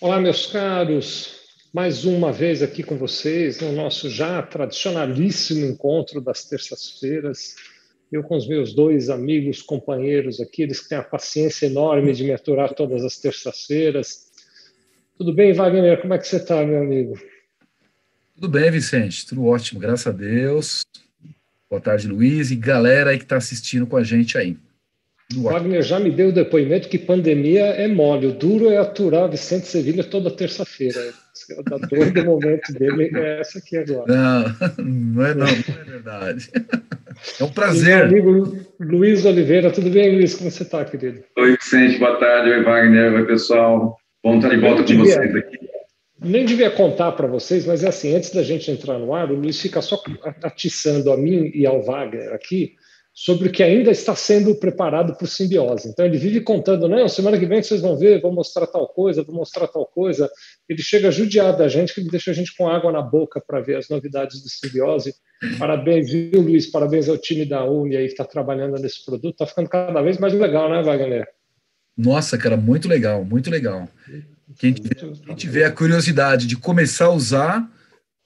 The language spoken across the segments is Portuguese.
Olá, meus caros. Mais uma vez aqui com vocês no nosso já tradicionalíssimo encontro das terças-feiras. Eu com os meus dois amigos, companheiros aqui, eles que têm a paciência enorme de me aturar todas as terças-feiras. Tudo bem, Wagner? Como é que você está, meu amigo? Tudo bem, Vicente. Tudo ótimo, graças a Deus. Boa tarde, Luiz, e galera aí que está assistindo com a gente aí. Wagner já me deu o depoimento que pandemia é mole. O duro é aturar Vicente Sevilha toda terça-feira. A dor do momento dele é essa aqui agora. Não, não é não, não é verdade. É um prazer. meu amigo Luiz Oliveira, tudo bem, Luiz? Como você está, querido? Oi, Vicente, boa tarde. Oi, Wagner. Oi, pessoal. Bom estar de volta com vocês aqui. Nem devia contar para vocês, mas é assim, antes da gente entrar no ar, o Luiz fica só atiçando a mim e ao Wagner aqui sobre o que ainda está sendo preparado para o simbiose. Então ele vive contando, não, semana que vem vocês vão ver, vou mostrar tal coisa, vou mostrar tal coisa. Ele chega judiado da gente, que ele deixa a gente com água na boca para ver as novidades do simbiose. Parabéns, viu, Luiz? Parabéns ao time da Uni aí que está trabalhando nesse produto. Está ficando cada vez mais legal, né, Wagner? Nossa, cara, muito legal, muito legal. Quem tiver, quem tiver a curiosidade de começar a usar,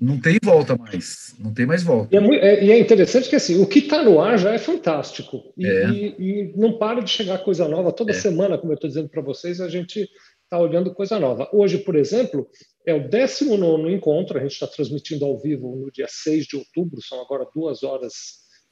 não tem volta mais, não tem mais volta. E é, muito, é, e é interessante que assim, o que está no ar já é fantástico e, é. e, e, não para de chegar coisa nova. Toda é. semana, como eu estou dizendo para vocês, a gente está olhando coisa nova. Hoje, por exemplo, é o 19 encontro, a gente está transmitindo ao vivo no dia 6 de outubro, são agora duas horas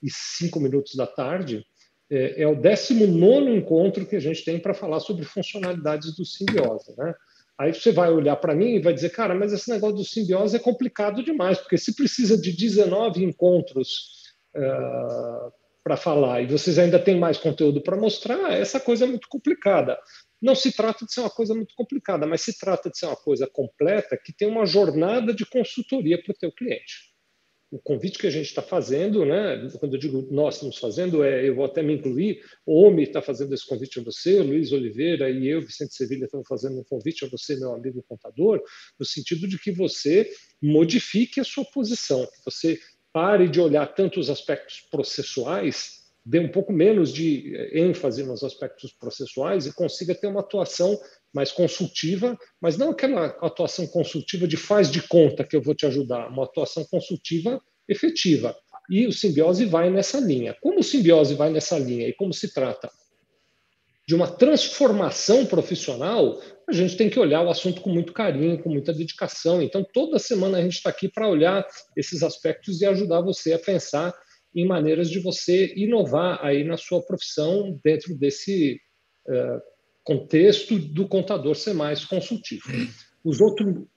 e cinco minutos da tarde. É, é o 19 encontro que a gente tem para falar sobre funcionalidades do simbiose. Né? Aí você vai olhar para mim e vai dizer, cara, mas esse negócio do simbiose é complicado demais, porque se precisa de 19 encontros uh, eh, para falar e vocês ainda têm mais conteúdo para mostrar, essa coisa é muito complicada. Não se trata de ser uma coisa muito complicada, mas se trata de ser uma coisa completa que tem uma jornada de consultoria para o teu cliente o convite que a gente está fazendo, né? quando eu digo nós estamos fazendo, é, eu vou até me incluir, o OMI está fazendo esse convite a você, Luiz Oliveira e eu, Vicente Sevilha, estamos fazendo um convite a você, meu amigo contador, no sentido de que você modifique a sua posição, que você pare de olhar tanto os aspectos processuais, dê um pouco menos de ênfase nos aspectos processuais e consiga ter uma atuação mais consultiva, mas não aquela atuação consultiva de faz de conta que eu vou te ajudar, uma atuação consultiva efetiva. E o simbiose vai nessa linha. Como o simbiose vai nessa linha e como se trata de uma transformação profissional, a gente tem que olhar o assunto com muito carinho, com muita dedicação. Então, toda semana a gente está aqui para olhar esses aspectos e ajudar você a pensar em maneiras de você inovar aí na sua profissão dentro desse uh, contexto do contador ser mais consultivo. Os, outro,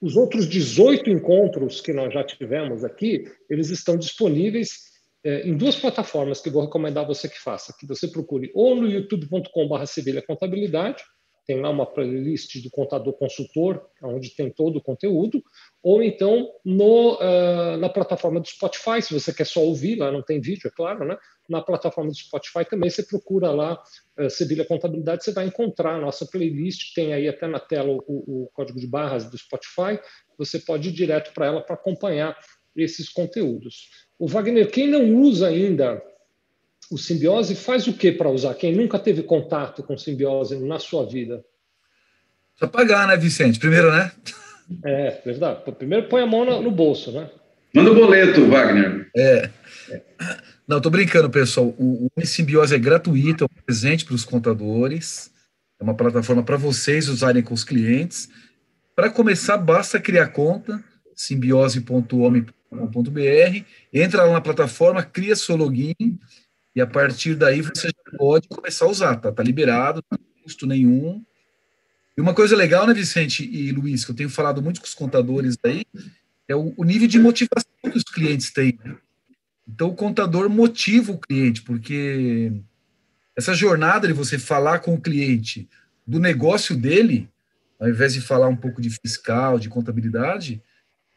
os outros 18 encontros que nós já tivemos aqui, eles estão disponíveis é, em duas plataformas que vou recomendar você que faça, que você procure ou no youtube.com.br Contabilidade, tem lá uma playlist do contador consultor, onde tem todo o conteúdo, ou então no, uh, na plataforma do Spotify, se você quer só ouvir, lá não tem vídeo, é claro, né? Na plataforma do Spotify também você procura lá uh, Sevilha Contabilidade, você vai encontrar a nossa playlist, tem aí até na tela o, o código de barras do Spotify, você pode ir direto para ela para acompanhar esses conteúdos. O Wagner, quem não usa ainda o simbiose faz o que para usar? Quem nunca teve contato com simbiose na sua vida? Só pagar, né, Vicente? Primeiro, né? É, verdade. Primeiro põe a mão no, bolso, né? Manda o boleto, Wagner. É. Não, tô brincando, pessoal. O, o Simbiose é gratuito, é um presente para os contadores. É uma plataforma para vocês usarem com os clientes. Para começar, basta criar conta, simbiose.home.br, entra lá na plataforma, cria seu login e a partir daí você já pode começar a usar, tá? Tá liberado, não tem custo nenhum. E uma coisa legal, né, Vicente e Luiz, que eu tenho falado muito com os contadores aí, é o, o nível de motivação que os clientes têm. Né? Então, o contador motiva o cliente, porque essa jornada de você falar com o cliente do negócio dele, ao invés de falar um pouco de fiscal, de contabilidade,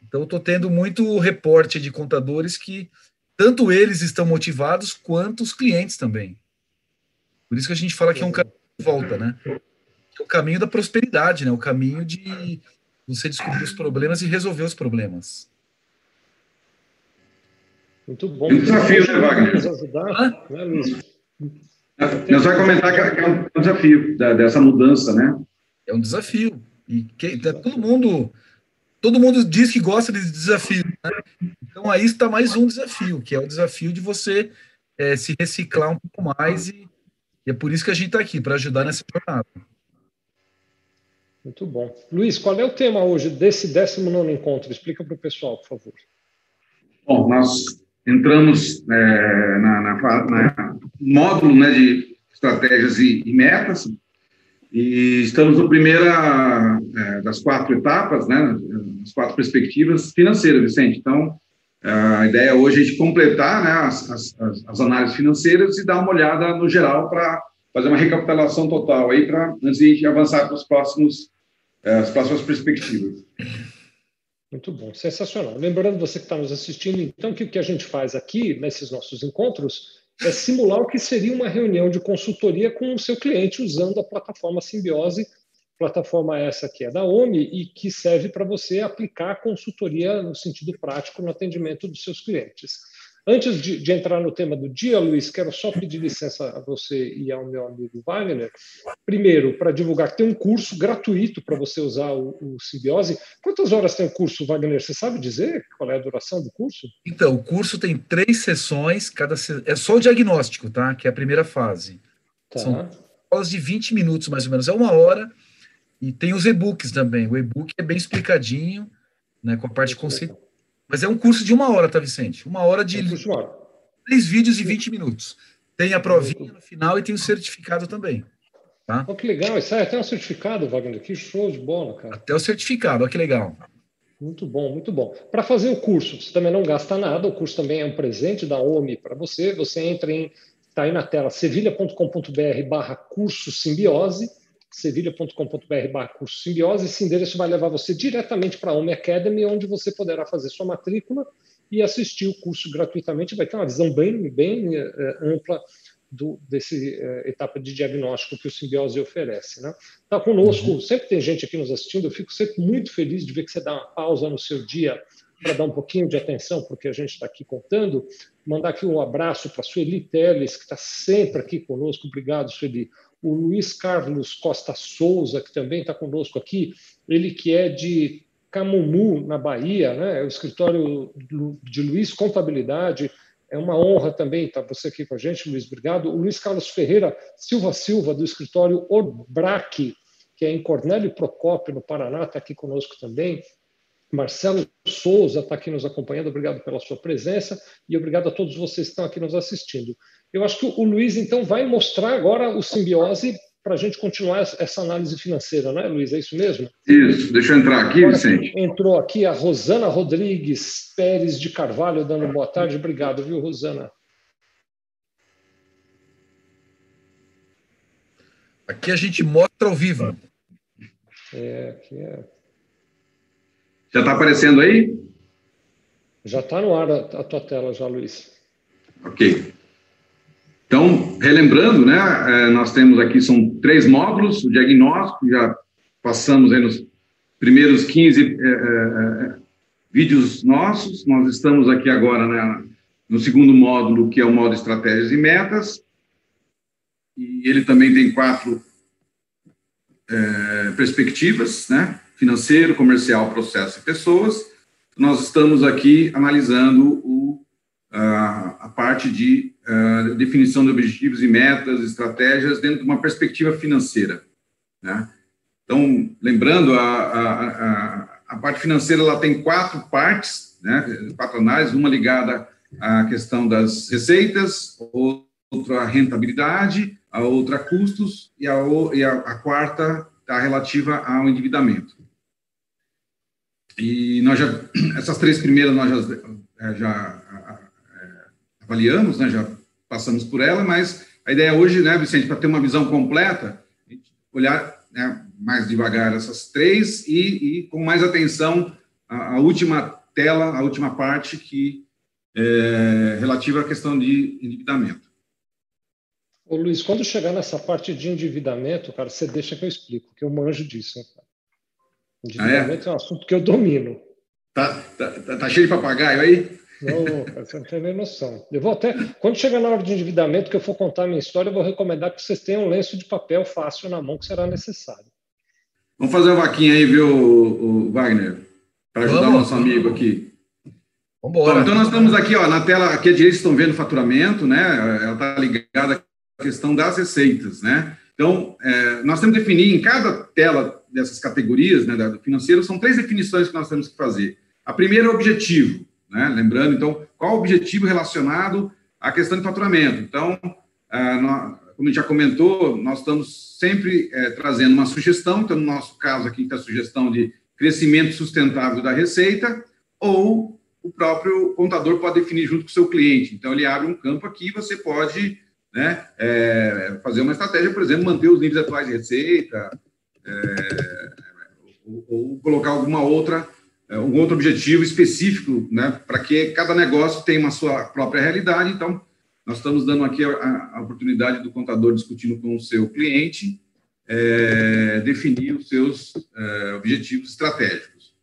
então, estou tendo muito reporte de contadores que tanto eles estão motivados quanto os clientes também. Por isso que a gente fala que é um caminho de volta, né? É o caminho da prosperidade, né? O caminho de você descobrir os problemas e resolver os problemas. Muito bom. É um desafio, né, Wagner? Nos ajudar, né, Luiz? Nós vamos comentar que é um desafio dessa mudança, né? É um desafio. E que, tá, todo mundo todo mundo diz que gosta de desafio. Né? Então aí está mais um desafio, que é o desafio de você é, se reciclar um pouco mais e, e é por isso que a gente está aqui, para ajudar nessa jornada. Muito bom. Luiz, qual é o tema hoje desse 19 encontro? Explica para o pessoal, por favor. Bom, nós entramos é, na, na, na, módulo né, de estratégias e, e, metas, e estamos no primeira é, das quatro etapas, né, as quatro perspectivas financeiras, Vicente. Então, a ideia hoje é a gente completar né, as, as, as, análises financeiras e dar uma olhada no geral para fazer uma recapitulação total aí para antes de avançar para os próximos é, as próximas perspectivas. Muito bom, sensacional. Lembrando você que está nos assistindo, então, que o que a gente faz aqui, nesses nossos encontros, é simular o que seria uma reunião de consultoria com o seu cliente usando a plataforma Simbiose, plataforma essa que é da OMI e que serve para você aplicar consultoria no sentido prático no atendimento dos seus clientes. Antes de, de, entrar no tema do dia, Luiz, quero só pedir licença a você e ao meu amigo Wagner. Primeiro, para divulgar que tem um curso gratuito para você usar o, o Simbiose. Quantas horas tem o curso, Wagner? Você sabe dizer qual é a duração do curso? Então, o curso tem três sessões, cada se... é só o diagnóstico, tá? Que é a primeira fase. Tá. São aulas de 20 minutos, mais ou menos, é uma hora. E tem os e-books também. O e-book é bem explicadinho, né, com a parte conceitual mas é um curso de uma hora, tá, Vicente? Uma hora de. É um hora. Três vídeos e 20 minutos. Tem a provinha no final e tem o certificado também. Tá? Oh, que legal, isso é até um certificado, Wagner. Que show de bola, cara. Até o certificado, olha que legal. Muito bom, muito bom. Para fazer o curso, você também não gasta nada, o curso também é um presente da OMI para você. Você entra em, está aí na tela, sevilha.com.br barra curso simbiose sevilha.com.br curso simbiose. Esse endereço vai levar você diretamente para a Home Academy, onde você poderá fazer sua matrícula e assistir o curso gratuitamente. Vai ter uma visão bem, bem é, ampla do, desse é, etapa de diagnóstico que o simbiose oferece. Está né? Tá conosco, uhum. sempre tem gente aqui nos assistindo, eu fico sempre muito feliz de ver que você dá uma pausa no seu dia para dar um pouquinho de atenção porque a gente está aqui contando. Mandar aqui um abraço para a Sueli Teles, que está sempre aqui conosco. Obrigado, Sueli o Luiz Carlos Costa Souza, que também está conosco aqui, ele que é de Camumu, na Bahia, né? é o escritório de Luiz Contabilidade. É uma honra também estar você aqui com a gente, Luiz, obrigado. O Luiz Carlos Ferreira Silva Silva, do escritório Orbrac, que é em Cornélio Procópio, no Paraná, está aqui conosco também. Marcelo Souza está aqui nos acompanhando, obrigado pela sua presença e obrigado a todos vocês que estão aqui nos assistindo. Eu acho que o Luiz, então, vai mostrar agora o simbiose para a gente continuar essa análise financeira, não é, Luiz? É isso mesmo? Isso, deixa eu entrar aqui, agora, Vicente. Entrou aqui a Rosana Rodrigues Pérez de Carvalho, dando boa tarde. Obrigado, viu, Rosana? Aqui a gente mostra ao vivo. É, aqui é. Já está aparecendo aí? Já está no ar a, a tua tela, já, Luiz. Ok. Então, relembrando, né, é, nós temos aqui, são três módulos, o diagnóstico, já passamos aí nos primeiros 15 é, é, é, vídeos nossos, nós estamos aqui agora né, no segundo módulo, que é o módulo estratégias e metas, e ele também tem quatro é, perspectivas, né, financeiro, comercial, processo e pessoas. Nós estamos aqui analisando o, a, a parte de uh, definição de objetivos e metas, estratégias dentro de uma perspectiva financeira. Né? Então, lembrando, a, a, a, a, parte financeira ela tem quatro partes, né? quatro análises, uma ligada à questão das receitas, outra a rentabilidade, a outra custos e a, e a, quarta está relativa ao endividamento. E nós já, essas três primeiras nós já, já avaliamos, né, já passamos por ela, mas a ideia hoje, né, Vicente, para ter uma visão completa, olhar né, mais devagar essas três e, e com mais atenção a, a, última tela, a última parte que é relativa à questão de endividamento. Ô Luiz, quando chegar nessa parte de endividamento, cara, você deixa que eu explico, que eu manjo disso. Endividamento ah, é? é um assunto que eu domino. Tá, tá, tá, tá cheio de papagaio aí? Não, você não tem nem noção. Eu vou até, quando chegar na hora de endividamento, que eu for contar a minha história, eu vou recomendar que vocês tenham um lenço de papel fácil na mão, que será necessário. Vamos fazer uma vaquinha aí, viu, o Wagner? Para ajudar o nosso amigo aqui. Vambora. Então, nós estamos aqui, ó, na tela, aqui à direita estão vendo o faturamento, né? Ela está ligada à questão das receitas, né? Então, é, nós temos que definir em cada tela dessas categorias, né, do financeiro, são três definições que nós temos que fazer. A primeira é o objetivo, né? Lembrando, então, qual o objetivo relacionado à questão de faturamento? Então, é, nós, como a gente já comentou, nós estamos sempre é, trazendo uma sugestão, então, no nosso caso aqui, está a sugestão de crescimento sustentável da receita, ou o próprio contador pode definir junto com o seu cliente. Então, ele abre um campo aqui você pode né, é, fazer uma estratégia, por exemplo, manter os níveis atuais de receita, é, ou, ou, colocar alguma outra, é, um outro objetivo específico, né, para que cada negócio tenha uma sua própria realidade. Então, nós estamos dando aqui a, a oportunidade do contador discutindo com o seu cliente, é, definir os seus é, objetivos estratégicos.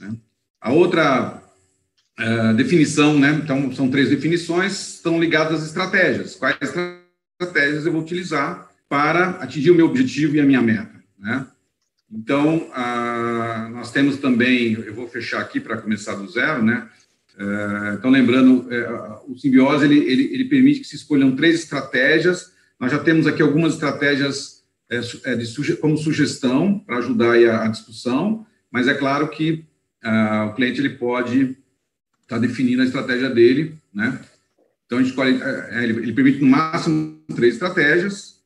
Né? A outra uh, definição, né? Então, são três definições, estão ligadas às estratégias. Quais estratégias eu vou utilizar para atingir o meu objetivo e a minha meta, né? Então, nós temos também, eu vou fechar aqui para começar do zero, né? Uh, então, lembrando, uh, o simbiose, ele, ele, ele, permite que se escolham três estratégias. Nós já temos aqui algumas estratégias é, de como sugestão para ajudar a, discussão, mas é claro que o cliente ele pode está definindo a estratégia dele, né? Então, a gente escolhe, é, ele, permite no máximo três estratégias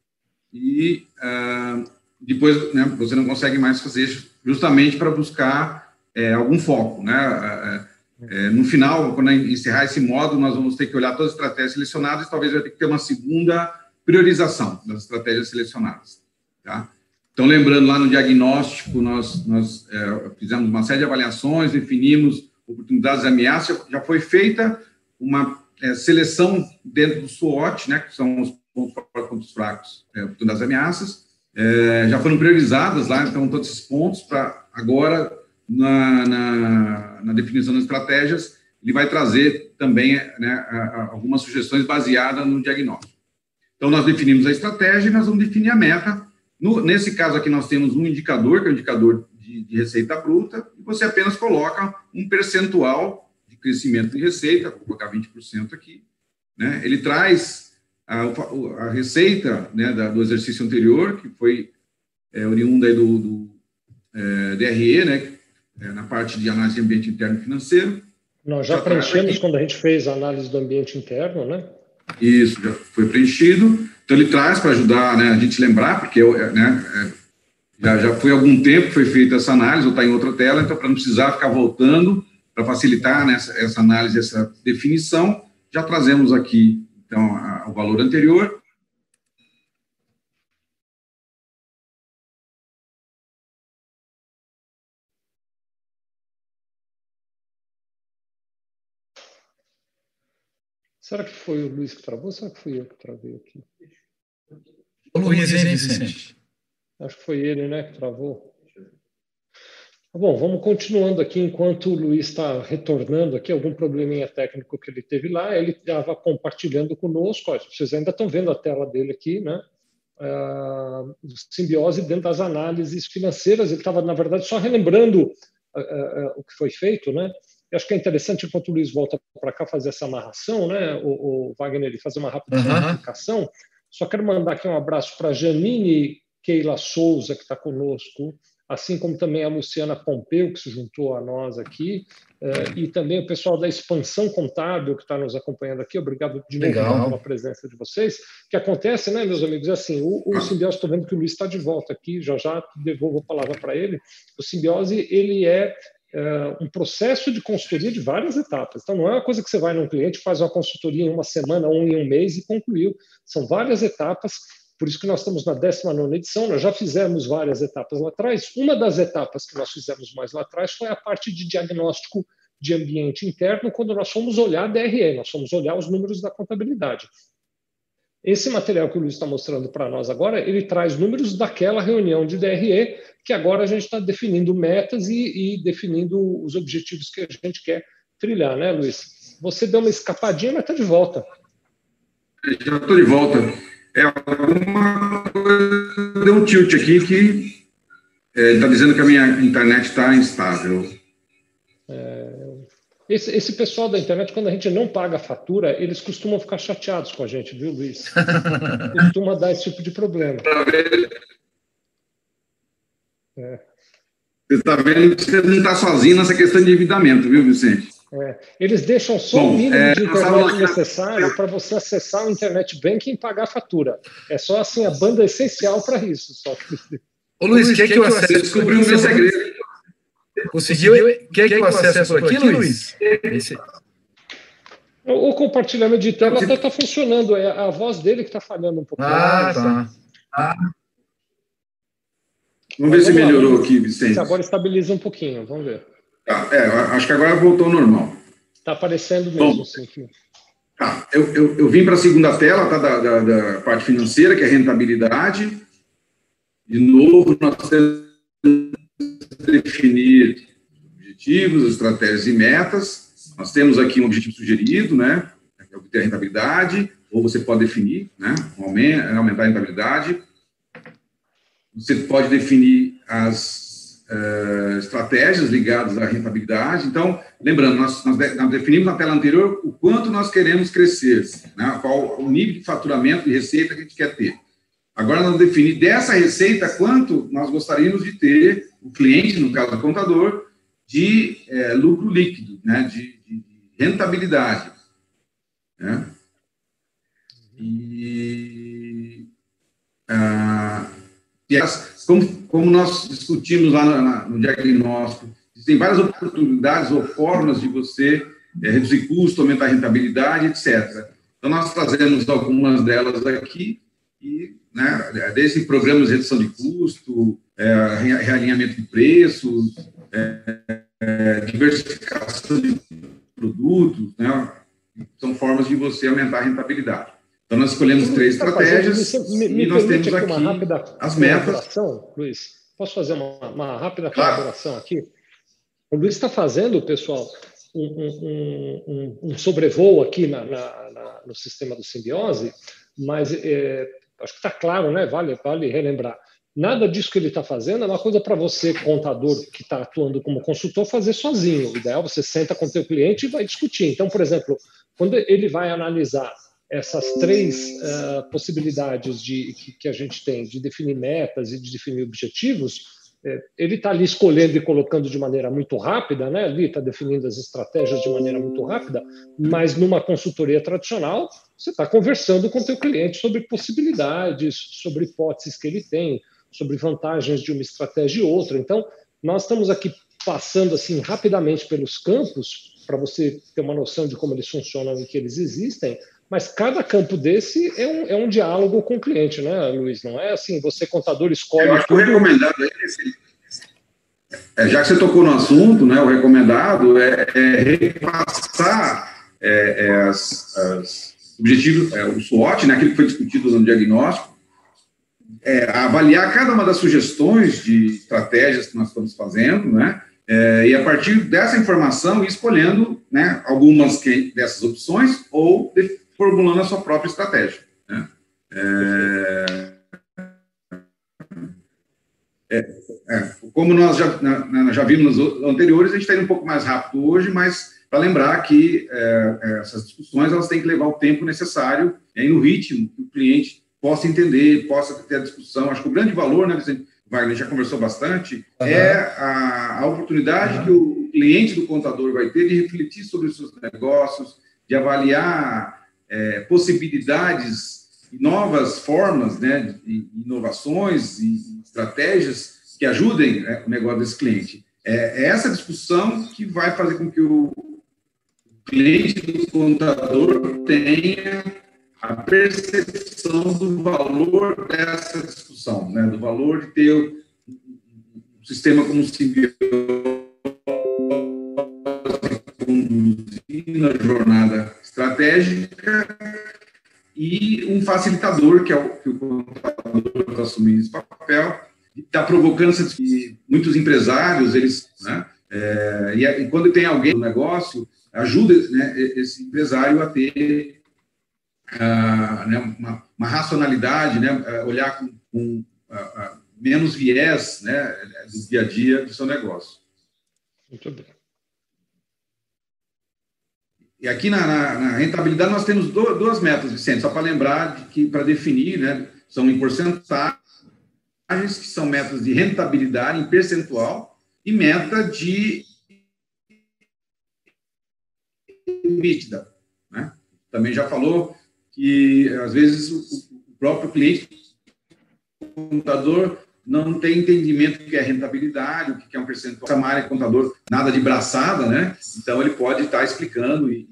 e uh, depois né, você não consegue mais fazer justamente para buscar é, algum foco, né? É, no final, quando encerrar esse modo, nós vamos ter que olhar todas as estratégias selecionadas e talvez vai ter que ter uma segunda priorização das estratégias selecionadas, tá? Então, lembrando, lá no diagnóstico, nós, nós é, fizemos uma série de avaliações, definimos oportunidades e ameaças, já foi feita uma é, seleção dentro do SWOT, né, que são os pontos fortes, pontos fracos, é, oportunidades e ameaças, é, já foram priorizadas lá, então, todos esses pontos, para agora, na, na, na, definição das estratégias, ele vai trazer também né, algumas sugestões baseadas no diagnóstico. Então, nós definimos a estratégia e nós vamos definir a meta. No, nesse caso aqui, nós temos um indicador, que é o indicador de, de receita bruta, e você apenas coloca um percentual de crescimento de receita, vou colocar 20% aqui, né? ele traz a, a receita né, da, do exercício anterior, que foi é, oriunda do, do é, DRE, né, é, na parte de análise de ambiente interno e financeiro. Nós já, já preenchemos quando a gente fez a análise do ambiente interno, né? Isso, já foi preenchido. Então, ele traz para ajudar né, a gente lembrar, porque né, é, já, já foi algum tempo que foi feita essa análise, ou está em outra tela, então, para não precisar ficar voltando, para facilitar né, essa, essa, análise, essa definição, já trazemos aqui, então, a, o valor anterior. Será que foi o Luiz que travou ou será que fui eu que travei aqui? O Luiz, hein, Vicente? Acho que foi ele, né, que travou. Bom, vamos continuando aqui enquanto o Luiz está retornando aqui, algum probleminha técnico que ele teve lá, ele estava compartilhando conosco, ó, vocês ainda estão vendo a tela dele aqui, né? Uh, simbiose dentro das análises financeiras, ele estava, na verdade, só relembrando uh, uh, o que foi feito, né? Eu acho que é interessante, enquanto o Luiz volta para cá fazer essa amarração, né? O, o Wagner, ele fazer uma rápida uhum. Só quero mandar aqui um abraço para Janine Keila Souza, que está conosco, assim como também a Luciana Pompeu, que se juntou a nós aqui, uh, e também o pessoal da Expansão Contábil, que está nos acompanhando aqui. Obrigado de novo pela presença de vocês. O que acontece, né, meus amigos, é assim, o, o Simbiose, estou vendo que o Luiz está de volta aqui, já já devolvo a palavra para ele. O Simbiose, ele é uh, um processo de consultoria de várias etapas. Então, não é uma coisa que você vai num cliente, faz uma consultoria em uma semana ou em um mês e concluiu. São várias etapas por isso que nós estamos na 19 edição, nós já fizemos várias etapas lá atrás. Uma das etapas que nós fizemos mais lá atrás foi a parte de diagnóstico de ambiente interno, quando nós fomos olhar a DRE, nós fomos olhar os números da contabilidade. Esse material que o Luiz está mostrando para nós agora, ele traz números daquela reunião de DRE, que agora a gente está definindo metas e, e, definindo os objetivos que a gente quer trilhar, né, Luiz? Você deu uma escapadinha, mas está de volta. Já estou de volta é alguma coisa, deu um tilt aqui que Ele está dizendo que a minha internet está instável. É, esse, esse, pessoal da internet, quando a gente não paga a fatura, eles costumam ficar chateados com a gente, viu, Luiz? Costuma dar esse tipo de problema. É. Você está vendo que você não está sozinho nessa questão de endividamento, viu, Vicente? É. Eles deixam só Bom, o mínimo é, de internet necessário para você acessar o internet banking e pagar a fatura. É só assim a banda essencial para isso. Só. Ô Luiz, quer que eu acesse? Descobriu o meu segredo. Conseguiu? Quer que eu acesse por aqui, Luiz? Esse... O compartilhamento de tela até está funcionando, é a voz dele que está falhando um pouco. Ah, tá. Ah. Vamos ver se melhorou aqui, Vicente. Agora estabiliza um pouquinho, vamos ver. Tá, é, acho que agora voltou ao normal. Está aparecendo mesmo, Bom, sim. Tá, eu, eu, eu, vim para a segunda tela, tá, da, da, da, parte financeira, que é rentabilidade. De novo, nós temos que definir objetivos, estratégias e metas. Nós temos aqui um objetivo sugerido, né? É obter a rentabilidade, ou você pode definir, né? Aumentar a rentabilidade. Você pode definir as uh, estratégias ligadas à rentabilidade. Então, lembrando, nós, nós, definimos na tela anterior o quanto nós queremos crescer, né? qual o nível de faturamento e receita que a gente quer ter. Agora, nós definir dessa receita quanto nós gostaríamos de ter, o cliente, no caso do contador, de é, lucro líquido, né? de, de rentabilidade. Né? E. Ah, como, como nós discutimos lá no, no diagnóstico, existem várias oportunidades ou formas de você é, reduzir custo, aumentar a rentabilidade, etc. Então, nós trazemos algumas delas aqui, e, né, desde programas de redução de custo, é, realinhamento de preços, é, é, diversificação de produtos, né, são formas de você aumentar a rentabilidade. Então, nós escolhemos três tá estratégias me, me e nós temos aqui, uma rápida as metas. Luiz, posso fazer uma, uma rápida claro. colaboração aqui? O Luiz está fazendo, pessoal, um, um, um, um sobrevoo aqui na, na, na, no sistema do simbiose, mas é, acho que está claro, né? Vale, vale relembrar. Nada disso que ele está fazendo é uma coisa para você, contador, que está atuando como consultor, fazer sozinho. O ideal é você senta com o teu cliente e vai discutir. Então, por exemplo, quando ele vai analisar essas três uh, possibilidades de, que, que, a gente tem de definir metas e de definir objetivos, é, ele está ali escolhendo e colocando de maneira muito rápida, né? ali está definindo as estratégias de maneira muito rápida, mas numa consultoria tradicional, você está conversando com o teu cliente sobre possibilidades, sobre hipóteses que ele tem, sobre vantagens de uma estratégia e outra. Então, nós estamos aqui passando assim rapidamente pelos campos para você ter uma noção de como eles funcionam e que eles existem, mas cada campo desse é um, é um diálogo com o cliente, né, Luiz? Não é assim, você, contador, escolhe. Eu acho tudo. que o recomendado é esse. É, já que você tocou no assunto, né, o recomendado é, é repassar é, é as, as objetivos, é, o SWOT, né, aquilo que foi discutido no diagnóstico, é, avaliar cada uma das sugestões de estratégias que nós estamos fazendo, né, é, e a partir dessa informação ir escolhendo né, algumas que, dessas opções ou de, formulando a sua própria estratégia. Né? É, é, é, como nós já, na, já vimos nos anteriores, a gente está indo um pouco mais rápido hoje, mas para lembrar que é, é, essas discussões elas têm que levar o tempo necessário e no ritmo que o cliente possa entender, possa ter a discussão. Acho que o grande valor, né, Vicente Wagner já conversou bastante, uhum. é a, a oportunidade uhum. que o cliente do contador vai ter de refletir sobre os seus negócios, de avaliar é, possibilidades novas formas, né, de inovações e estratégias que ajudem né, o negócio desse cliente. É, é essa discussão que vai fazer com que o cliente do contador tenha a percepção do valor dessa discussão, né, do valor de ter um sistema como o conduzindo a jornada estratégica e um facilitador, que é o que o contador está assumindo esse papel, está provocando que muitos empresários, eles, né, é, e, quando tem alguém no negócio, ajuda né, esse empresário a ter uh, né, uma, uma, racionalidade, né, olhar com, com uh, uh, menos viés né, do dia a dia do seu negócio. Muito bem. E aqui na, na, na rentabilidade nós temos do, duas metas, Vicente, só para lembrar de que para definir, né, são em porcentagens, que são metas de rentabilidade em percentual e meta de EBITDA. Né? Também já falou que às vezes o, o próprio cliente, o contador, não tem entendimento do que é rentabilidade, o que é um percentual. Essa área contador, nada de braçada, né? Então, ele pode estar explicando e,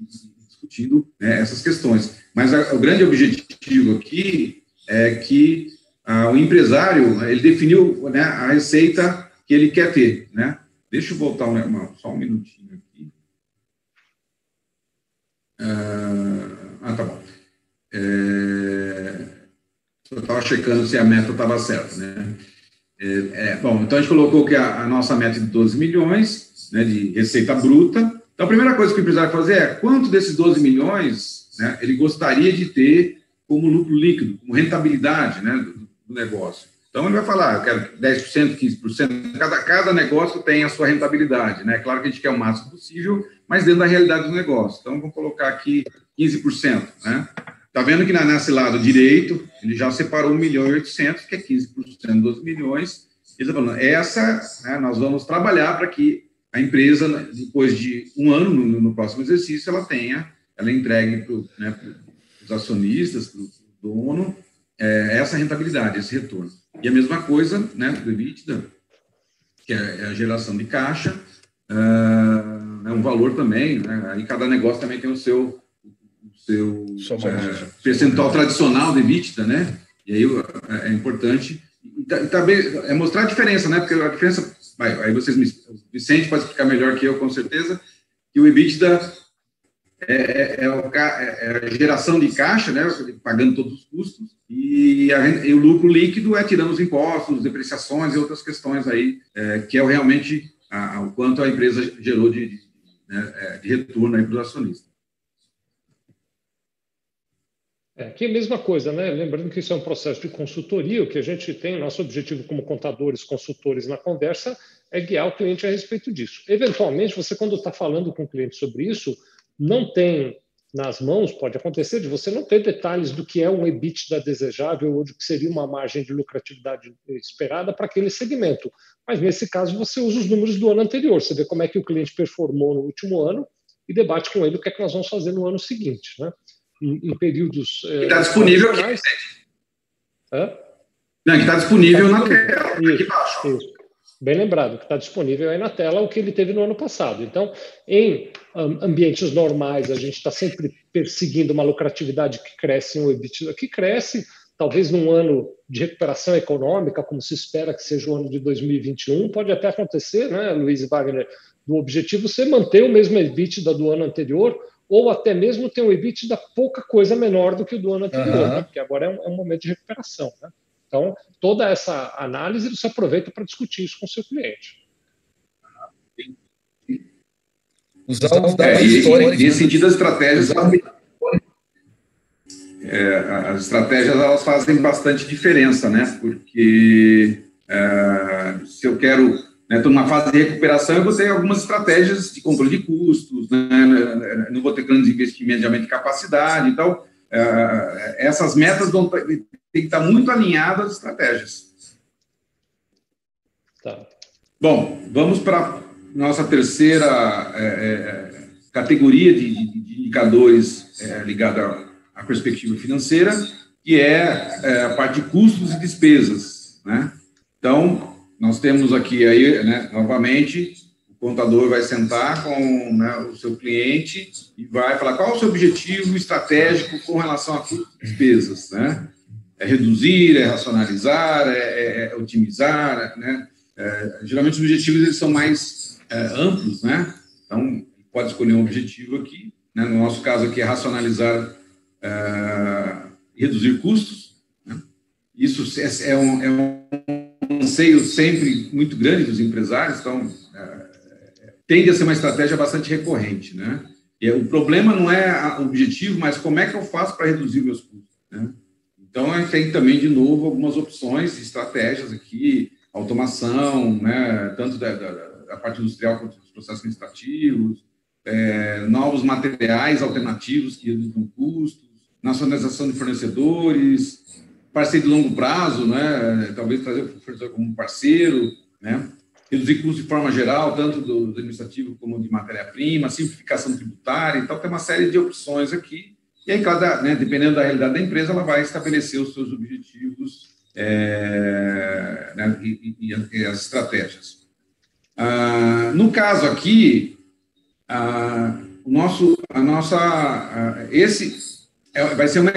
discutindo né, essas questões. Mas a, o grande objetivo aqui é que a, o empresário, ele definiu né, a receita que ele quer ter, né? Deixa eu voltar uma, só um minutinho aqui. Ah, ah tá bom. É, eu estava checando se a meta estava certa, né? É, é, bom, então a gente colocou que a, a, nossa meta de 12 milhões né, de receita bruta. Então, a primeira coisa que o empresário fazer é quanto desses 12 milhões né, ele gostaria de ter como lucro líquido, como rentabilidade né, do, do negócio. Então, ele vai falar, eu quero 10%, 15%, cada, cada negócio tem a sua rentabilidade. Né? Claro que a gente quer o máximo possível, mas dentro da realidade do negócio. Então, vamos colocar aqui 15%. Né? Está vendo que nesse lado direito, ele já separou 1 milhão e 800, que é 15% dos milhões. Ele está falando, essa, né, nós vamos trabalhar para que a empresa, depois de um ano, no, no próximo exercício, ela tenha, ela entregue para né, os acionistas, para o dono, é, essa rentabilidade, esse retorno. E a mesma coisa né, do EBITDA, que é, é a geração de caixa, é, é um valor também, né, aí cada negócio também tem o seu seu é, percentual tradicional de EBITDA, né? E aí é, é importante e também é mostrar a diferença, né? Porque a diferença, vai, aí vocês me, o Vicente pode explicar melhor que eu, com certeza, que o EBITDA é, é, é, é, a geração de caixa, né? Pagando todos os custos e, a, e o lucro líquido é tirando os impostos, depreciações e outras questões aí, é, que é realmente a, o quanto a empresa gerou de, de, né, de retorno para os acionistas. É, que é a mesma coisa, né? Lembrando que isso é um processo de consultoria, o que a gente tem, nosso objetivo como contadores, consultores na conversa, é guiar o cliente a respeito disso. Eventualmente, você, quando está falando com o cliente sobre isso, não tem nas mãos, pode acontecer de você não ter detalhes do que é um EBITDA desejável ou do que seria uma margem de lucratividade esperada para aquele segmento. Mas nesse caso, você usa os números do ano anterior, você vê como é que o cliente performou no último ano e debate com ele o que é que nós vamos fazer no ano seguinte. Né? Em, em períodos. Está é, disponível aqui. Hã? Não, que está disponível tá na tela, isso, aqui embaixo. Isso. Bem lembrado, que está disponível aí na tela o que ele teve no ano passado. Então, em ambientes normais, a gente está sempre perseguindo uma lucratividade que cresce, um EBITDA que cresce, talvez num ano de recuperação econômica, como se espera que seja o ano de 2021, pode até acontecer, né, Luiz Wagner, do objetivo ser manter o mesmo EBITDA do ano anterior, ou até mesmo ter um EBITDA pouca coisa menor do que o do ano anterior, uhum. né? porque agora é um, é um, momento de recuperação. Né? Então, toda essa análise você aproveita para discutir isso com o seu cliente. Usar os dados é, históricos. Nesse sentido, as estratégias, é, as estratégias elas fazem bastante diferença, né? Porque é, se eu quero Estou né? numa fase de recuperação e vou ter algumas estratégias de controle de custos, né? não vou ter grandes investimentos de aumento de capacidade. Então, é, essas metas vão ter que estar muito alinhadas às estratégias. Tá. Bom, vamos para nossa terceira é, é, categoria de, de indicadores é, ligada à, à, perspectiva financeira, que é, é, a parte de custos e despesas. Né? Então, nós temos aqui aí, né, novamente, o contador vai sentar com né, o seu cliente e vai falar qual o seu objetivo estratégico com relação a despesas, né? É reduzir, é racionalizar, é, é, é otimizar, né? É, geralmente os objetivos eles são mais é, amplos, né? Então, pode escolher um objetivo aqui, né? no nosso caso aqui é racionalizar é, reduzir custos, né? Isso é, um, é um anseio sempre muito grande dos empresários, então é, tende a ser uma estratégia bastante recorrente, né? E o problema não é o objetivo, mas como é que eu faço para reduzir meus custos, né? Então, a gente tem também, de novo, algumas opções, estratégias aqui, automação, né, tanto da, da, da parte industrial quanto dos processos administrativos, é, novos materiais alternativos que reduzam custos, nacionalização de fornecedores, parceiro de longo prazo, né, talvez trazer o fornecedor como parceiro, né, reduzir custos de forma geral, tanto do, administrativo como de matéria-prima, simplificação tributária, então tem uma série de opções aqui, e aí cada, né, dependendo da realidade da empresa, ela vai estabelecer os seus objetivos é, né, e, e, e, as estratégias. Ah, no caso aqui, ah, o nosso, a nossa, ah, esse é, vai ser uma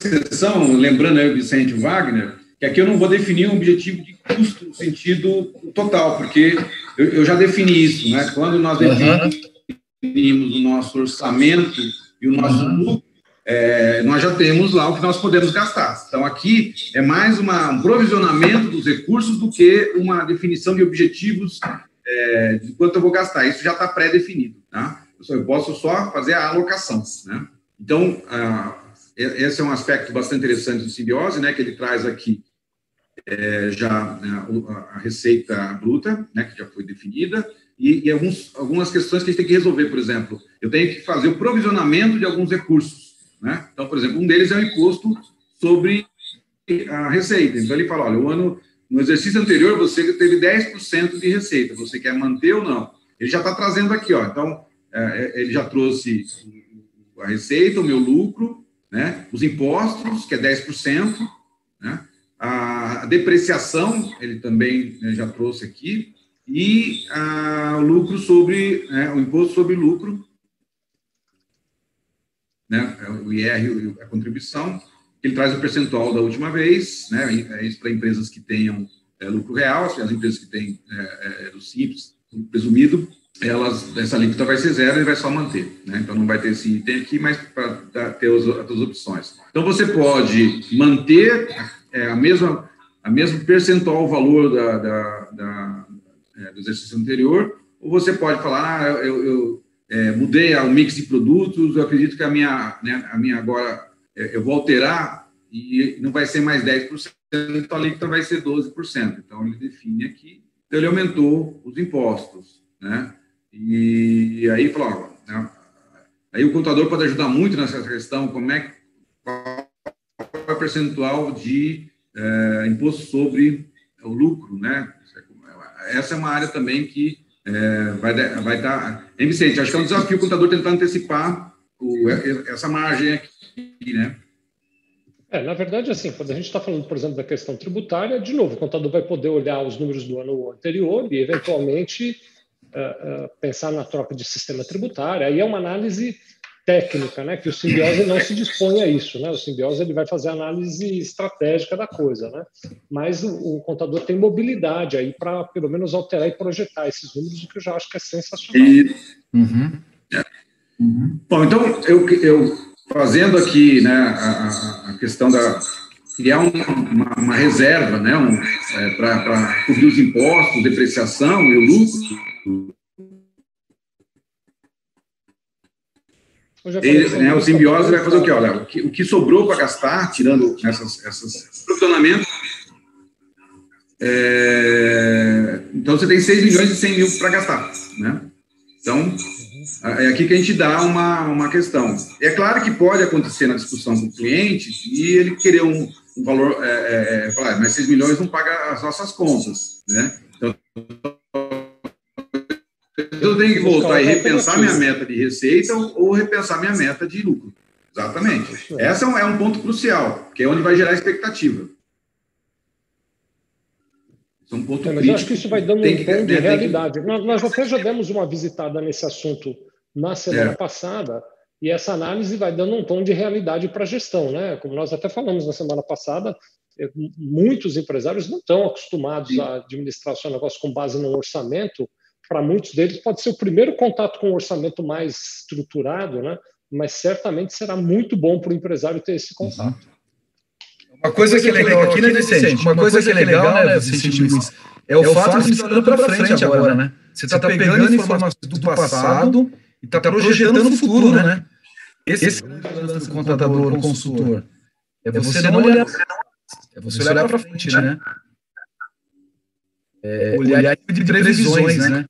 exceção, lembrando aí o Vicente Wagner, que aqui eu não vou definir um objetivo de custo no sentido total, porque eu, eu já defini isso, né? Quando nós definimos uhum. o nosso orçamento e o nosso uhum. lucro, é, nós já temos lá o que nós podemos gastar. Então, aqui é mais uma, um provisionamento dos recursos do que uma definição de objetivos é, de quanto eu vou gastar. Isso já está pré-definido. Tá? Eu, posso só fazer a alocação. Né? Então, ah, esse é um aspecto bastante interessante do simbiose, né, que ele traz aqui é, já né, a receita bruta, né, que já foi definida, e, e alguns, algumas questões que a gente tem que resolver, por exemplo, eu tenho que fazer o provisionamento de alguns recursos. Né? Então, por exemplo, um deles é o imposto sobre a receita. Então, ele fala: olha, o ano, no exercício anterior você teve 10% de receita, você quer manter ou não? Ele já está trazendo aqui, ó. Então, é, é, ele já trouxe a receita, o meu lucro, né? os impostos, que é 10%, né? a depreciação, ele também né, já trouxe aqui, e a, o lucro sobre, né, o imposto sobre lucro, né, é o IR, a contribuição, ele traz o percentual da última vez, né, é isso para empresas que tenham é, lucro real, as empresas que têm é, é, é do simples, presumido, elas, essa alíquota vai ser zero e vai só manter, né, então não vai ter esse item aqui, mas para ter as outras opções. Então você pode manter é, a mesma a mesmo percentual valor da, da, da é, do exercício anterior, ou você pode falar, ah, eu, eu é, mudei o mix de produtos, eu acredito que a minha, né, a minha agora, é, eu vou alterar e não vai ser mais 10%, então a alíquota vai ser 12%. Então, ele define aqui, então ele aumentou os impostos, né? E aí, falou, né, aí o contador pode ajudar muito nessa questão, como é qual é o percentual de é, imposto sobre o lucro, né? Essa é uma área também que é, vai, vai dar. Hein, Vicente? Acho que é um desafio o contador tentar antecipar o, essa margem aqui, né? É, na verdade, assim, quando a gente está falando, por exemplo, da questão tributária, de novo, o contador vai poder olhar os números do ano anterior e, eventualmente, pensar na troca de sistema tributário. Aí é uma análise técnica, né? Que o simbiose não se dispõe a isso, né? O simbiose ele vai fazer análise estratégica da coisa, né? Mas o, o contador tem mobilidade aí para pelo menos alterar e projetar esses números, o que eu já acho que é sensacional. E... Uhum. Uhum. Bom, então eu, eu fazendo aqui, né, a, a questão da criar um, uma, uma, reserva, né, um, é, para cobrir os impostos, depreciação e o lucro Ele, né, o simbiose vai fazer o quê? Olha, o que, o que sobrou para gastar, tirando essas, essas provisionamentos, é, então você tem 6 milhões e 100 mil para gastar, né? Então, é aqui que a gente dá uma, uma questão. É claro que pode acontecer na discussão com o cliente e ele querer um, um valor, é, é, é falar, mas 6 milhões não paga as nossas contas, né? Então, eu tenho que voltar e repensar minha meta de receita ou, repensar minha meta de lucro. Exatamente. Esse é um, é um ponto crucial, que é onde vai gerar expectativa. É um ponto é, mas crítico. eu acho que isso vai dando um que, tom de né, realidade. Que... Nós, nós até já demos uma visitada nesse assunto na semana é. passada, e essa análise vai dando um tom de realidade para a gestão, né? Como nós até falamos na semana passada, é, muitos empresários não estão acostumados Sim. a administrar o seu negócio com base no orçamento, para muitos deles pode ser o primeiro contato com um orçamento mais estruturado, né? mas certamente será muito bom para o empresário ter esse contato. Uma coisa que é legal aqui, né, Vicente? Uma coisa que é legal, né, Vicente Luiz, é o fato de estar olhando para frente agora, né? Você está pegando informações do passado e está projetando o futuro, né? Esse é o lance do contador, consultor. É você, é não olhar, é você olhar para frente, né? né? É, olhar de previsões, né?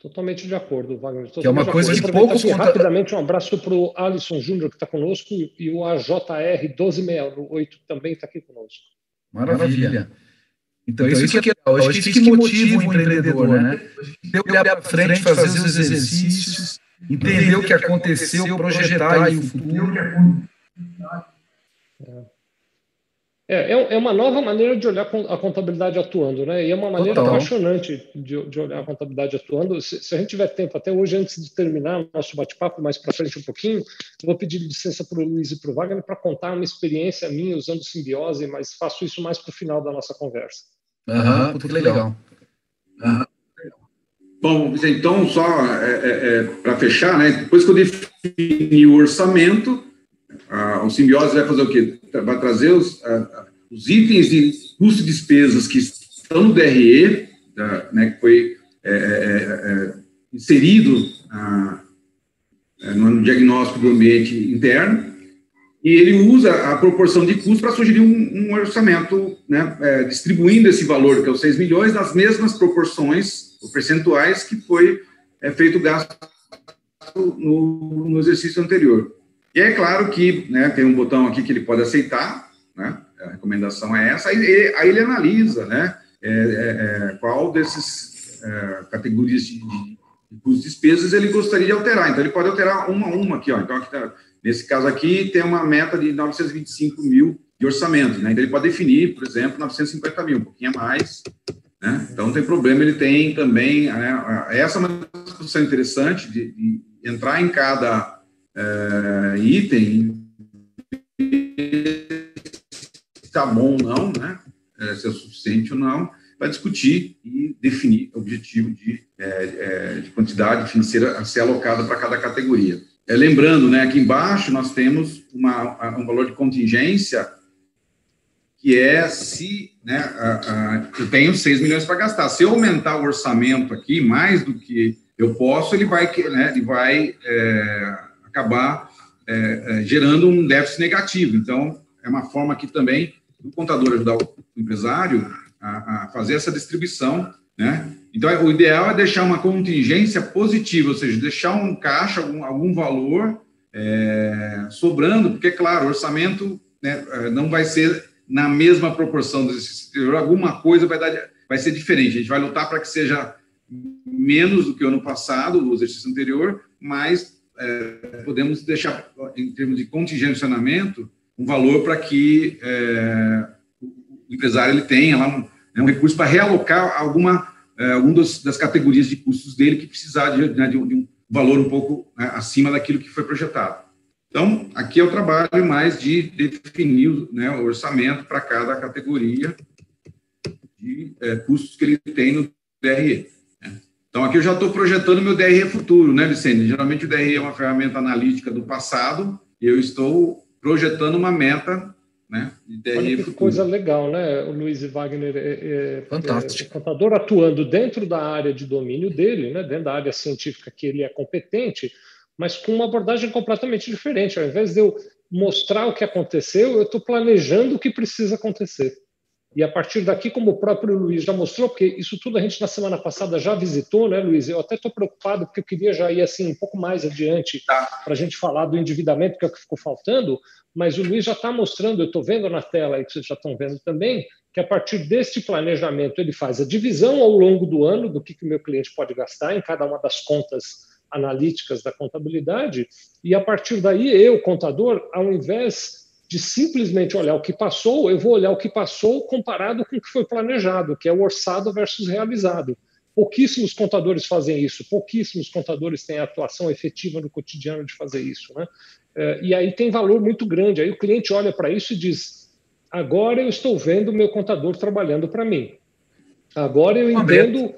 Totalmente de acordo, Wagner. Totalmente que é uma coisa que poucos conta... Rapidamente, um abraço para o Alisson Júnior, que está conosco, e o AJR 1268 também está aqui conosco. Maravilha. Então, então isso, que é legal. Acho que isso que motiva o empreendedor, né? Ter olhar para frente, fazer os exercícios, entender o que aconteceu, projetar aí o futuro. É. É, é, é uma nova maneira de olhar a contabilidade atuando, né? E é uma maneira Total. apaixonante de, de, olhar a contabilidade atuando. Se, se, a gente tiver tempo, até hoje, antes de terminar nosso bate-papo, mais para frente um pouquinho, eu vou pedir licença para o Luiz e para o Wagner para contar uma experiência minha usando simbiose, mas faço isso mais para o final da nossa conversa. Aham, uhum, legal. Uhum. Bom, então, só é, é, é para fechar, né? Depois que eu defini o orçamento, a, o simbiose vai fazer o quê? Vai trazer os, a, os itens de custo e despesas que estão no DRE, da, né, que foi é, é, é, inserido é, no diagnóstico do ambiente interno, e ele usa a proporção de custo para sugerir um, um orçamento, né, é, distribuindo esse valor, que é os 6 milhões, nas mesmas proporções, ou percentuais, que foi é, feito gasto no, no exercício anterior. E é claro que né, tem um botão aqui que ele pode aceitar, né, a recomendação é essa, aí, aí ele analisa né, é, é, é qual desses é, categorias de, de, de despesas ele gostaria de alterar. Então, ele pode alterar uma a uma aqui. Ó. Então, aqui tá, nesse caso aqui, tem uma meta de 925 mil de orçamento. Né? Então, ele pode definir, por exemplo, 950 mil, um pouquinho a mais. Né? Então, não tem problema, ele tem também... Né, essa é uma discussão interessante de, de entrar em cada é, item está bom ou não, né? É, se é suficiente ou não, para discutir e definir o objetivo de, é, é, de quantidade financeira a ser alocada para cada categoria. É, lembrando, né, aqui embaixo nós temos uma, um valor de contingência que é se né, a, a, eu tenho 6 milhões para gastar. Se eu aumentar o orçamento aqui mais do que eu posso, ele vai, né, ele vai é, acabar é, é, gerando um déficit negativo. Então, é uma forma aqui também do contador ajudar o empresário a, a fazer essa distribuição, né? Então, o ideal é deixar uma contingência positiva, ou seja, deixar um caixa, algum, algum valor é, sobrando, porque, claro, o orçamento né, é, não vai ser na mesma proporção do exercício alguma coisa vai, dar, vai ser diferente. A gente vai lutar para que seja menos do que o ano passado, o exercício anterior, mas é, podemos deixar, em termos de contingenciamento, um valor para que é, o empresário ele tenha lá um, né, um recurso para realocar alguma é, dos, das categorias de custos dele que precisar de, né, de, um, de um, valor um pouco né, acima daquilo que foi projetado. Então, aqui é o trabalho mais de definir né, o orçamento para cada categoria de é, custos que ele tem no DRE. Então, aqui eu já estou projetando meu DRE futuro, né, Vicente? Geralmente o DRE é uma ferramenta analítica do passado, e eu estou projetando uma meta né, de DRE Olha que futuro. coisa legal, né, o Luiz Wagner? É, é, Fantástico. É, contador atuando dentro da área de domínio dele, né, dentro da área científica que ele é competente, mas com uma abordagem completamente diferente. Ao invés de eu mostrar o que aconteceu, eu estou planejando o que precisa acontecer. E a partir daqui, como o próprio Luiz já mostrou, porque isso tudo a gente na semana passada já visitou, né, Luiz? Eu até estou preocupado porque eu queria já ir assim um pouco mais adiante tá. para a gente falar do endividamento, que é o que ficou faltando, mas o Luiz já está mostrando, eu estou vendo na tela aí que vocês já estão vendo também, que a partir deste planejamento ele faz a divisão ao longo do ano do que, que o meu cliente pode gastar em cada uma das contas analíticas da contabilidade, e a partir daí eu, contador, ao invés de simplesmente olhar o que passou, eu vou olhar o que passou comparado com o que foi planejado, que é o orçado versus realizado. Pouquíssimos contadores fazem isso, pouquíssimos contadores têm a atuação efetiva no cotidiano de fazer isso. Né? É, e aí tem valor muito grande. Aí o cliente olha para isso e diz: agora eu estou vendo o meu contador trabalhando para mim. Agora eu entendo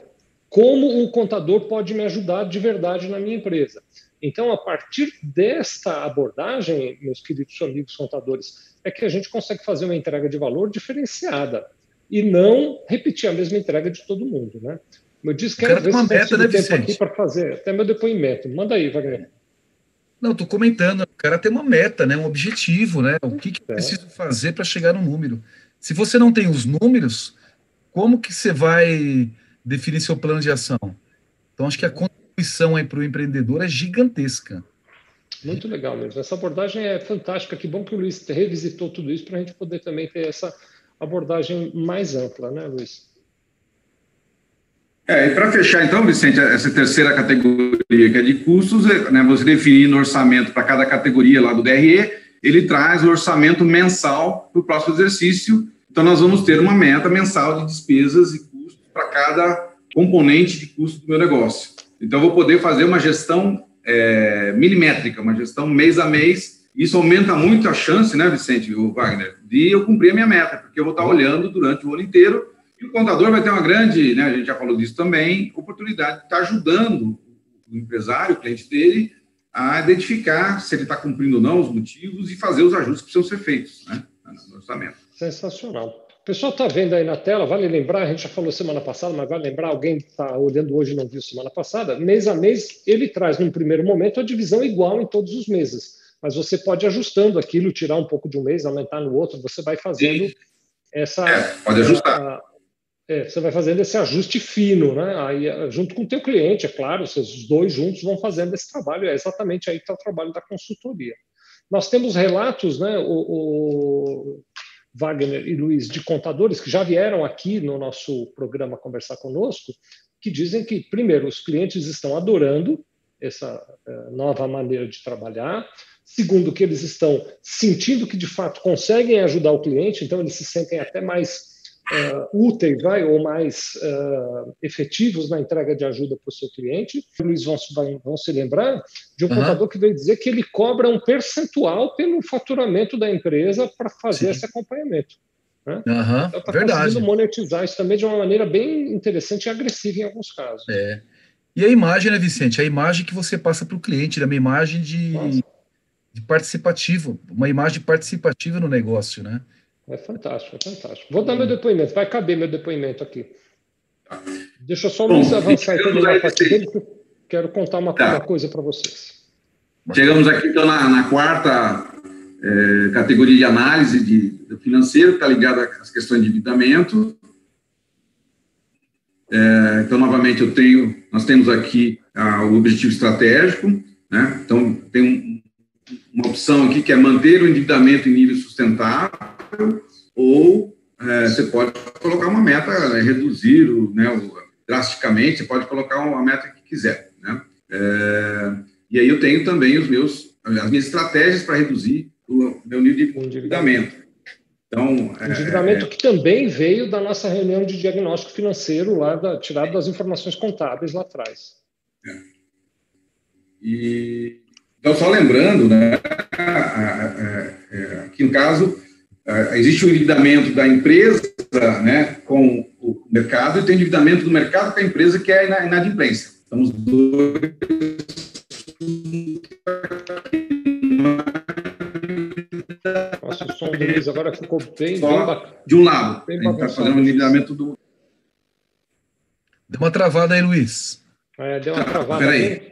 como o contador pode me ajudar de verdade na minha empresa. Então, a partir desta abordagem, meus queridos amigos contadores, é que a gente consegue fazer uma entrega de valor diferenciada e não repetir a mesma entrega de todo mundo, né? Eu disse que quero ver se tem tempo aqui para fazer até meu depoimento. Manda aí, Wagner. Não, estou comentando, o cara tem uma meta, né, um objetivo, né? O que, que é. preciso fazer para chegar no número? Se você não tem os números, como que você vai definir seu plano de ação? Então, acho que a contribuição para o empreendedor é gigantesca. Muito legal mesmo. Essa abordagem é fantástica. Que bom que o Luiz revisitou tudo isso para a gente poder também ter essa abordagem mais ampla, né, Luiz? É, e para fechar, então, Vicente, essa terceira categoria que é de custos, é, né, você definindo orçamento para cada categoria lá do DRE, ele traz o orçamento mensal para o próximo exercício. Então, nós vamos ter uma meta mensal de despesas e custos para cada componente de custo do meu negócio. Então, eu vou poder fazer uma gestão é, milimétrica, uma gestão mês a mês. Isso aumenta muito a chance, né, Vicente, o Wagner, de eu cumprir a minha meta, porque eu vou estar olhando durante o ano inteiro e o contador vai ter uma grande, né, a gente já falou disso também, oportunidade de estar ajudando o empresário, o cliente dele, a identificar se ele está cumprindo ou não os motivos e fazer os ajustes que precisam ser feitos né, no orçamento. Sensacional. O pessoal está vendo aí na tela, vale lembrar, a gente já falou semana passada, mas vale lembrar, alguém que está olhando hoje e não viu semana passada, mês a mês, ele traz num primeiro momento a divisão igual em todos os meses. Mas você pode ir ajustando aquilo, tirar um pouco de um mês, aumentar no outro, você vai fazendo Sim. essa. É, pode ajustar. A, é, você vai fazendo esse ajuste fino, né? Aí, eh, junto com o teu cliente, é claro, os dois juntos vão fazendo esse trabalho. É exatamente aí que está o trabalho da consultoria. Nós temos relatos, né? O, o, Wagner e Luiz, de contadores que já vieram aqui no nosso programa conversar conosco, que dizem que, primeiro, os clientes estão adorando essa uh, nova maneira de trabalhar. Segundo, que eles estão sentindo que de fato conseguem ajudar o cliente, então eles se sentem até mais uh, úteis vai, ou mais uh, efetivos na entrega de ajuda para o seu cliente. Eles vão, vão se lembrar de um uhum. contador que veio dizer que ele cobra um percentual pelo faturamento da empresa para fazer Sim. esse acompanhamento. Né? Uhum, então, está conseguindo monetizar isso também de uma maneira bem interessante e agressiva em alguns casos. É. E a imagem, né, Vicente? A imagem que você passa para o cliente, né? uma imagem de, de participativo, uma imagem participativa no negócio, né? É fantástico, é fantástico. Vou dar meu depoimento, vai caber meu depoimento aqui. Deixa eu só Bom, avançar e terminar a parte dele, que quero contar uma, tá. coisa para vocês. Chegamos aqui então na, na quarta é, categoria de análise de, de financeiro, que está ligada às questões de endividamento. É, então, novamente, eu tenho, nós temos aqui ah, o objetivo estratégico, né? Então, tem um, uma opção aqui que é manter o endividamento em nível sustentável, ou é, você pode colocar uma meta, é, reduzir o, né, o, drasticamente, você pode colocar uma meta que quiser. Né? É, e aí eu tenho também os meus, as minhas estratégias para reduzir o meu nível de endividamento. Então, é, endividamento é, que também veio da nossa reunião de diagnóstico financeiro, lá da, tirado das informações contábeis lá atrás. É. E, então, só lembrando, né, que no caso, existe o endividamento da empresa né, com o mercado e tem o endividamento do mercado com a empresa, que é a inadimplência. Então, os dois. Nossa, o som do Luiz agora ficou bem, Só De um lado, bem a gente está fazendo o endividamento do. Deu uma travada aí, Luiz. É, deu uma travada. Peraí.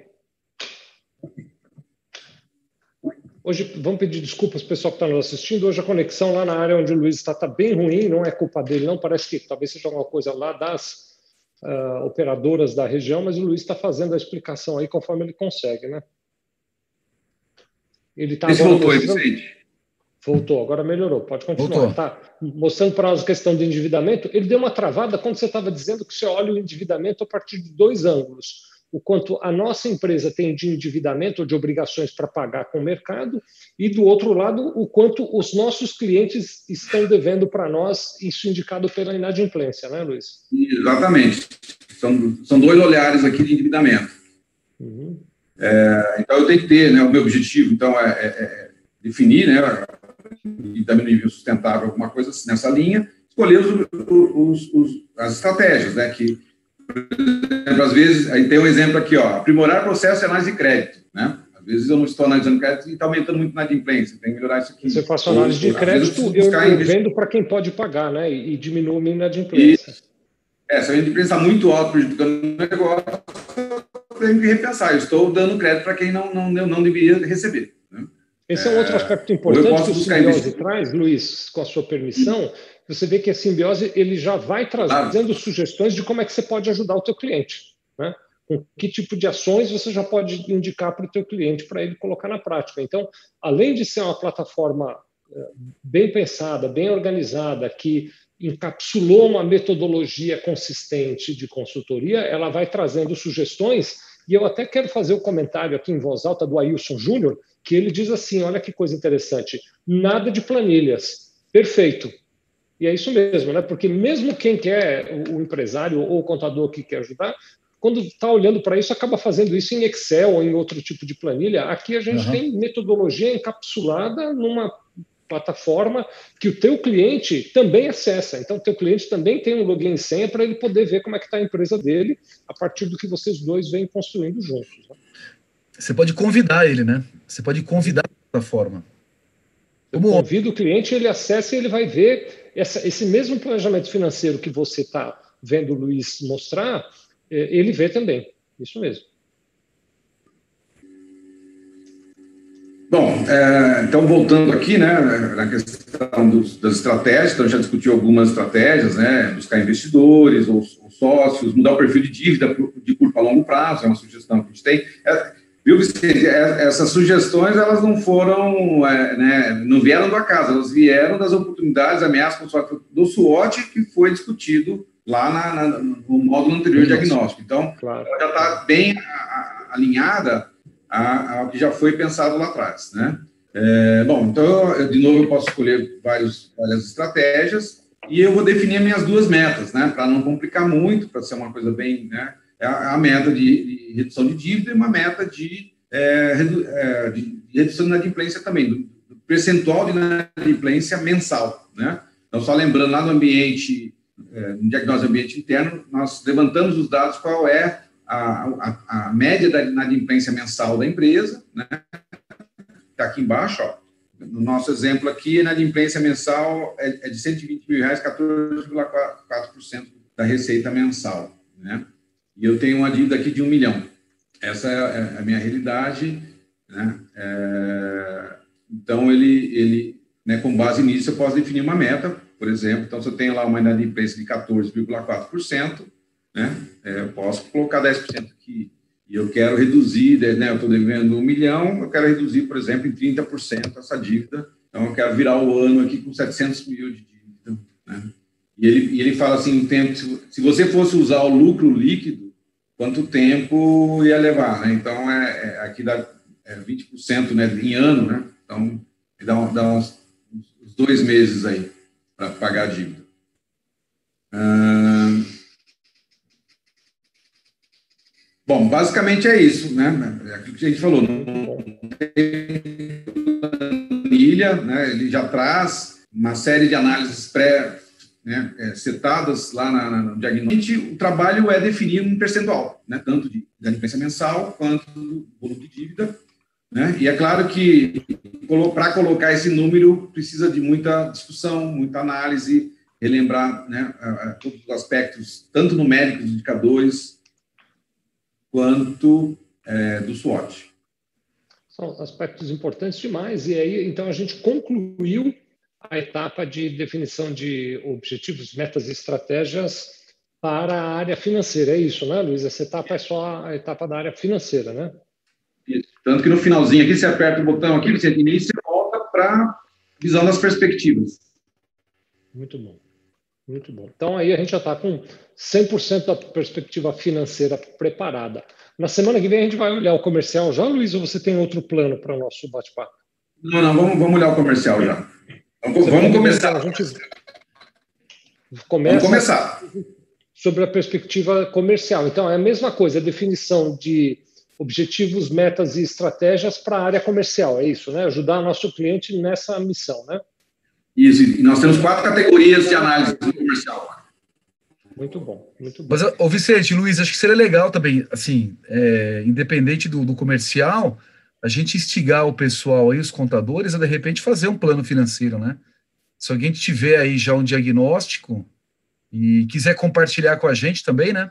Hoje, vamos pedir desculpas para o pessoal que está nos assistindo. Hoje a conexão lá na área onde o Luiz está está bem ruim, não é culpa dele, não. Parece que talvez seja alguma coisa lá das uh, operadoras da região, mas o Luiz está fazendo a explicação aí conforme ele consegue, né? Ele está voltou, mostrando... Vicente. Voltou, agora melhorou. Pode continuar. Tá mostrando para nós a questão do endividamento. Ele deu uma travada quando você estava dizendo que você olha o endividamento a partir de dois ângulos o quanto a nossa empresa tem de endividamento ou de obrigações para pagar com o mercado, e do outro lado, o quanto os nossos clientes estão devendo para nós, isso indicado pela inadimplência, né, Luiz? Exatamente. São, são dois olhares aqui de endividamento. Uhum. É, então, eu tenho que ter, né, o meu objetivo, então, é, é, é definir, né, e também no nível sustentável, alguma coisa nessa linha, escolher os, os, os, as estratégias, né, que exemplo, às vezes, aí tem um exemplo aqui, ó, aprimorar processo de análise de crédito, né? Às vezes eu não estou analisando crédito e está aumentando muito na adimplência, tem que melhorar isso aqui. Você faz análise de crédito, eu, eu vendo para quem pode pagar, né? E, e diminui a minha inadimplência. É, se a inadimplência está muito alta, prejudicando o negócio, tenho que repensar. Eu estou dando crédito para quem não, não, não deveria receber. Né? Esse é um outro é, aspecto importante que o simbiose traz, Luiz, com a sua permissão. Você vê que a simbiose ele já vai trazendo sugestões de como é que você pode ajudar o teu cliente. Né? Com que tipo de ações você já pode indicar para o teu cliente para ele colocar na prática. Então, além de ser uma plataforma eh, bem pensada, bem organizada, que encapsulou uma metodologia consistente de consultoria, ela vai trazendo sugestões, e eu até quero fazer o um comentário aqui em voz alta do Ailson Júnior, que ele diz assim: olha que coisa interessante, nada de planilhas, perfeito. E é isso mesmo, né? Porque mesmo quem quer, o empresário ou o contador que quer ajudar, quando está olhando para isso, acaba fazendo isso em Excel ou em outro tipo de planilha. Aqui a gente uhum. tem metodologia encapsulada numa plataforma que o teu cliente também acessa. Então, o teu cliente também tem um login e senha para ele poder ver como é que está a empresa dele a partir do que vocês dois vêm construindo juntos. Né? Você pode convidar ele, né? Você pode convidar a plataforma. Eu convido o cliente, ele acessa e ele vai ver essa, esse mesmo planejamento financeiro que você está vendo o Luiz mostrar, é, ele vê também. Isso mesmo. Bom, é, então voltando aqui, né, na questão dos, das estratégias, então já discutiu algumas estratégias, né, buscar investidores ou, ou sócios, mudar o perfil de dívida de curto a longo prazo, é uma sugestão que a gente tem. É, viu, Vicente, é, essas sugestões, elas não foram, é, né, não vieram do acaso, elas vieram das oportunidades, ameaças do SWOT que foi discutido lá na, na, no módulo anterior de diagnóstico. Então, claro. já está bem alinhada ao que já foi pensado lá atrás, né? É, bom, então, eu, de novo, eu posso escolher vários, várias estratégias e eu vou definir minhas duas metas, né? Para não complicar muito, para ser uma coisa bem, né? É a, a meta de, de, redução de dívida e uma meta de, é, redu, é, de redução de inadimplência também, do, do percentual de inadimplência mensal, né? Então, só lembrando, lá no ambiente, é, no diagnóstico ambiente interno, nós levantamos os dados qual é a, a, a média da inadimplência mensal da empresa, né? Está aqui embaixo, ó. No nosso exemplo aqui, a inadimplência mensal é, é de 120 mil reais, 14,4% da receita mensal, né? E eu tenho uma dívida aqui de um milhão. Essa é, é a minha realidade, né? É, então, ele, ele né, com base nisso, eu posso definir uma meta, por exemplo. Então, se eu tenho lá uma inadimplência de 14,4%, né? É, eu posso colocar 10% aqui e eu quero reduzir, né? Eu estou devendo um milhão, eu quero reduzir, por exemplo, em 30% essa dívida. Então, eu quero virar o ano aqui com 700 mil de dívida. Né? E, ele, e ele fala assim: tempo, se você fosse usar o lucro líquido, quanto tempo ia levar? Né? Então, é, é aqui dá é 20% né, em ano, né? Então, dá, dá uns, uns dois meses aí para pagar a dívida. Ah, Bom, basicamente é isso, né? É aquilo que a gente falou. Não tem planilha, né? Ele já traz uma série de análises pré né, é, setadas lá na, na, no diagnóstico. O trabalho é definir um percentual, né? Tanto de inadimplência mensal quanto do volume de dívida. Né? E é claro que para colocar esse número precisa de muita discussão, muita análise, relembrar né, todos os aspectos, tanto numéricos, indicadores, quanto é, do SWOT. São aspectos importantes demais. E aí, então, a gente concluiu a etapa de definição de objetivos, metas e estratégias para a área financeira. É isso, né, Luiz? Essa etapa é só a etapa da área financeira, né? Isso. Tanto que no finalzinho aqui, você aperta o botão aqui, você inicia e volta para visão das perspectivas. Muito bom. Muito bom. Então aí a gente já está com 100% da perspectiva financeira preparada. Na semana que vem a gente vai olhar o comercial já, Luiz, ou você tem outro plano para o nosso bate-papo? Não, não, vamos, vamos olhar o comercial já. Vamos, vamos começar. A gente começa vamos começar. Sobre a perspectiva comercial. Então, é a mesma coisa, a definição de objetivos, metas e estratégias para a área comercial, é isso, né? Ajudar nosso cliente nessa missão, né? Isso, e nós temos quatro categorias de análise comercial. Muito bom, muito bom. Mas, ô Vicente, Luiz, acho que seria legal também, assim, é, independente do, do, comercial, a gente instigar o pessoal aí, os contadores, a de repente fazer um plano financeiro, né? Se alguém tiver aí já um diagnóstico e quiser compartilhar com a gente também, né?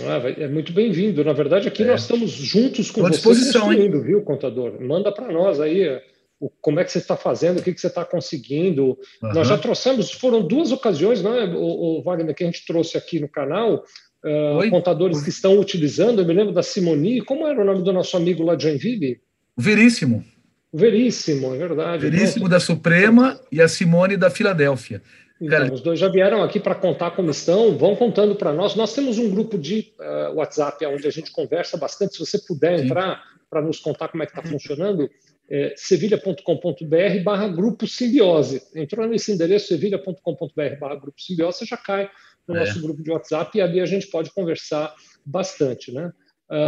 Ah, é muito bem-vindo. Na verdade, aqui é. nós estamos juntos com você construindo, hein? viu, contador? Manda para nós aí o, como é que você está fazendo, o que, que você está conseguindo. Uhum. Nós já trouxemos, foram duas ocasiões, né, o, o, Wagner, que a gente trouxe aqui no canal, uh, contadores Oi. que estão utilizando. Eu me lembro da Simoni, como era o nome do nosso amigo lá de Joinville? Veríssimo. Veríssimo, é verdade. Veríssimo da Suprema e a Simone da Filadélfia. Então, os dois já vieram aqui para contar como estão, vão contando para nós. Nós temos um grupo de uh, WhatsApp onde a gente conversa bastante. Se você puder Sim. entrar para nos contar como é que está funcionando, é sevilha.com.br barra grupo simbiose. Entrou nesse endereço, sevilha.com.br barra grupo simbiose, você já cai no é. nosso grupo de WhatsApp e ali a gente pode conversar bastante, né?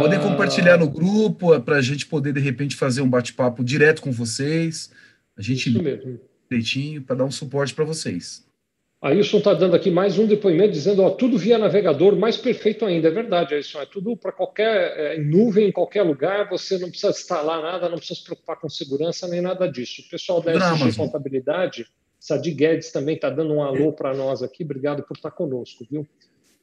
Podem compartilhar no grupo é para a gente poder, de repente, fazer um bate-papo direto com vocês. A gente Isso mesmo. direitinho para dar um suporte para vocês. Ailson está dando aqui mais um depoimento dizendo, ó, tudo via navegador, mais perfeito ainda. É verdade, Ailson, é tudo para qualquer é, nuvem, em qualquer lugar, você não precisa instalar nada, não precisa se preocupar com segurança nem nada disso. O pessoal da SG Contabilidade, Sadi Guedes também está dando um alô para nós aqui, obrigado por estar tá conosco, viu?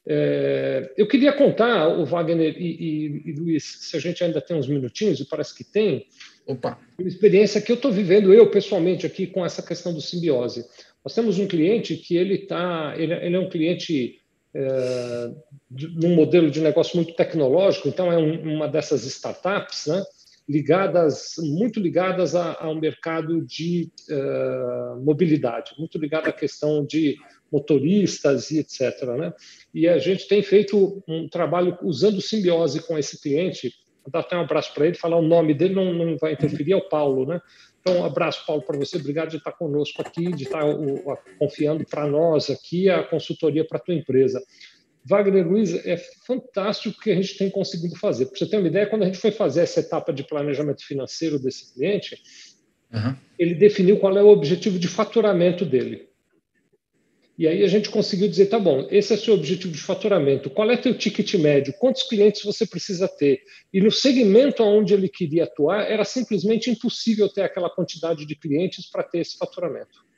É, eu queria contar, o Wagner e, e, e, Luiz, se a gente ainda tem uns minutinhos, e parece que tem, Opa. uma experiência que eu estou vivendo, eu pessoalmente, aqui com essa questão do simbiose. Nós temos um cliente que ele está, ele, ele, é um cliente é, de, num modelo de negócio muito tecnológico, então é um, uma dessas startups, né, ligadas, muito ligadas a, ao mercado de uh, mobilidade, muito ligada à questão de motoristas e etc. Né? E a gente tem feito um trabalho usando simbiose com esse cliente. Vou dar até um abraço para ele, falar o nome dele não, não vai interferir, é o Paulo, né? Então, um abraço, Paulo, para você. Obrigado de estar conosco aqui, de estar o, confiando para nós aqui a consultoria para a tua empresa. Wagner Luiz, é fantástico o que a gente tem conseguido fazer. Para você ter uma ideia, quando a gente foi fazer essa etapa de planejamento financeiro desse cliente, uhum. ele definiu qual é o objetivo de faturamento dele. E aí a gente conseguiu dizer, tá bom, esse é o seu objetivo de faturamento, qual é teu ticket médio, quantos clientes você precisa ter? E no segmento onde ele queria atuar, era simplesmente impossível ter aquela quantidade de clientes para ter esse faturamento.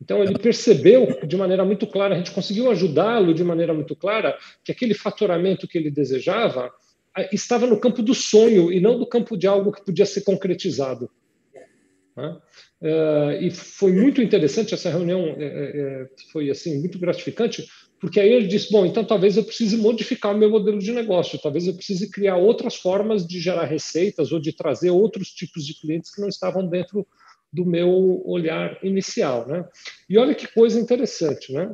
Então ele percebeu de maneira muito clara, a gente conseguiu ajudá-lo de maneira muito clara que aquele faturamento que ele desejava estava no campo do sonho e não do campo de algo que podia ser concretizado. Né? Uh, e foi muito interessante essa reunião, é, é, foi assim muito gratificante, porque aí ele disse: bom, então talvez eu precise modificar o meu modelo de negócio, talvez eu precise criar outras formas de gerar receitas ou de trazer outros tipos de clientes que não estavam dentro do meu olhar inicial, né? E olha que coisa interessante, né?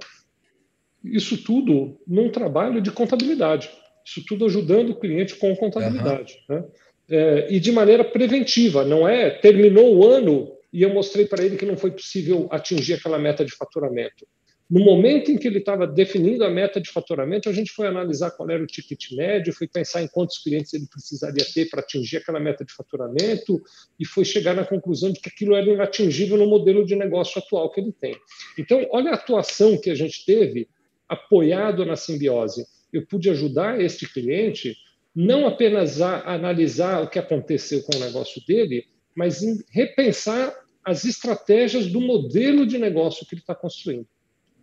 Isso tudo num trabalho de contabilidade, isso tudo ajudando o cliente com contabilidade, uhum. né? É, e de maneira preventiva, não é terminou o ano e eu mostrei para ele que não foi possível atingir aquela meta de faturamento. No momento em que ele estava definindo a meta de faturamento, a gente foi analisar qual era o ticket médio, foi pensar em quantos clientes ele precisaria ter para atingir aquela meta de faturamento e foi chegar na conclusão de que aquilo era inatingível no modelo de negócio atual que ele tem. Então, olha a atuação que a gente teve apoiado na simbiose. Eu pude ajudar este cliente não apenas a analisar o que aconteceu com o negócio dele, mas em repensar as estratégias do modelo de negócio que ele está construindo.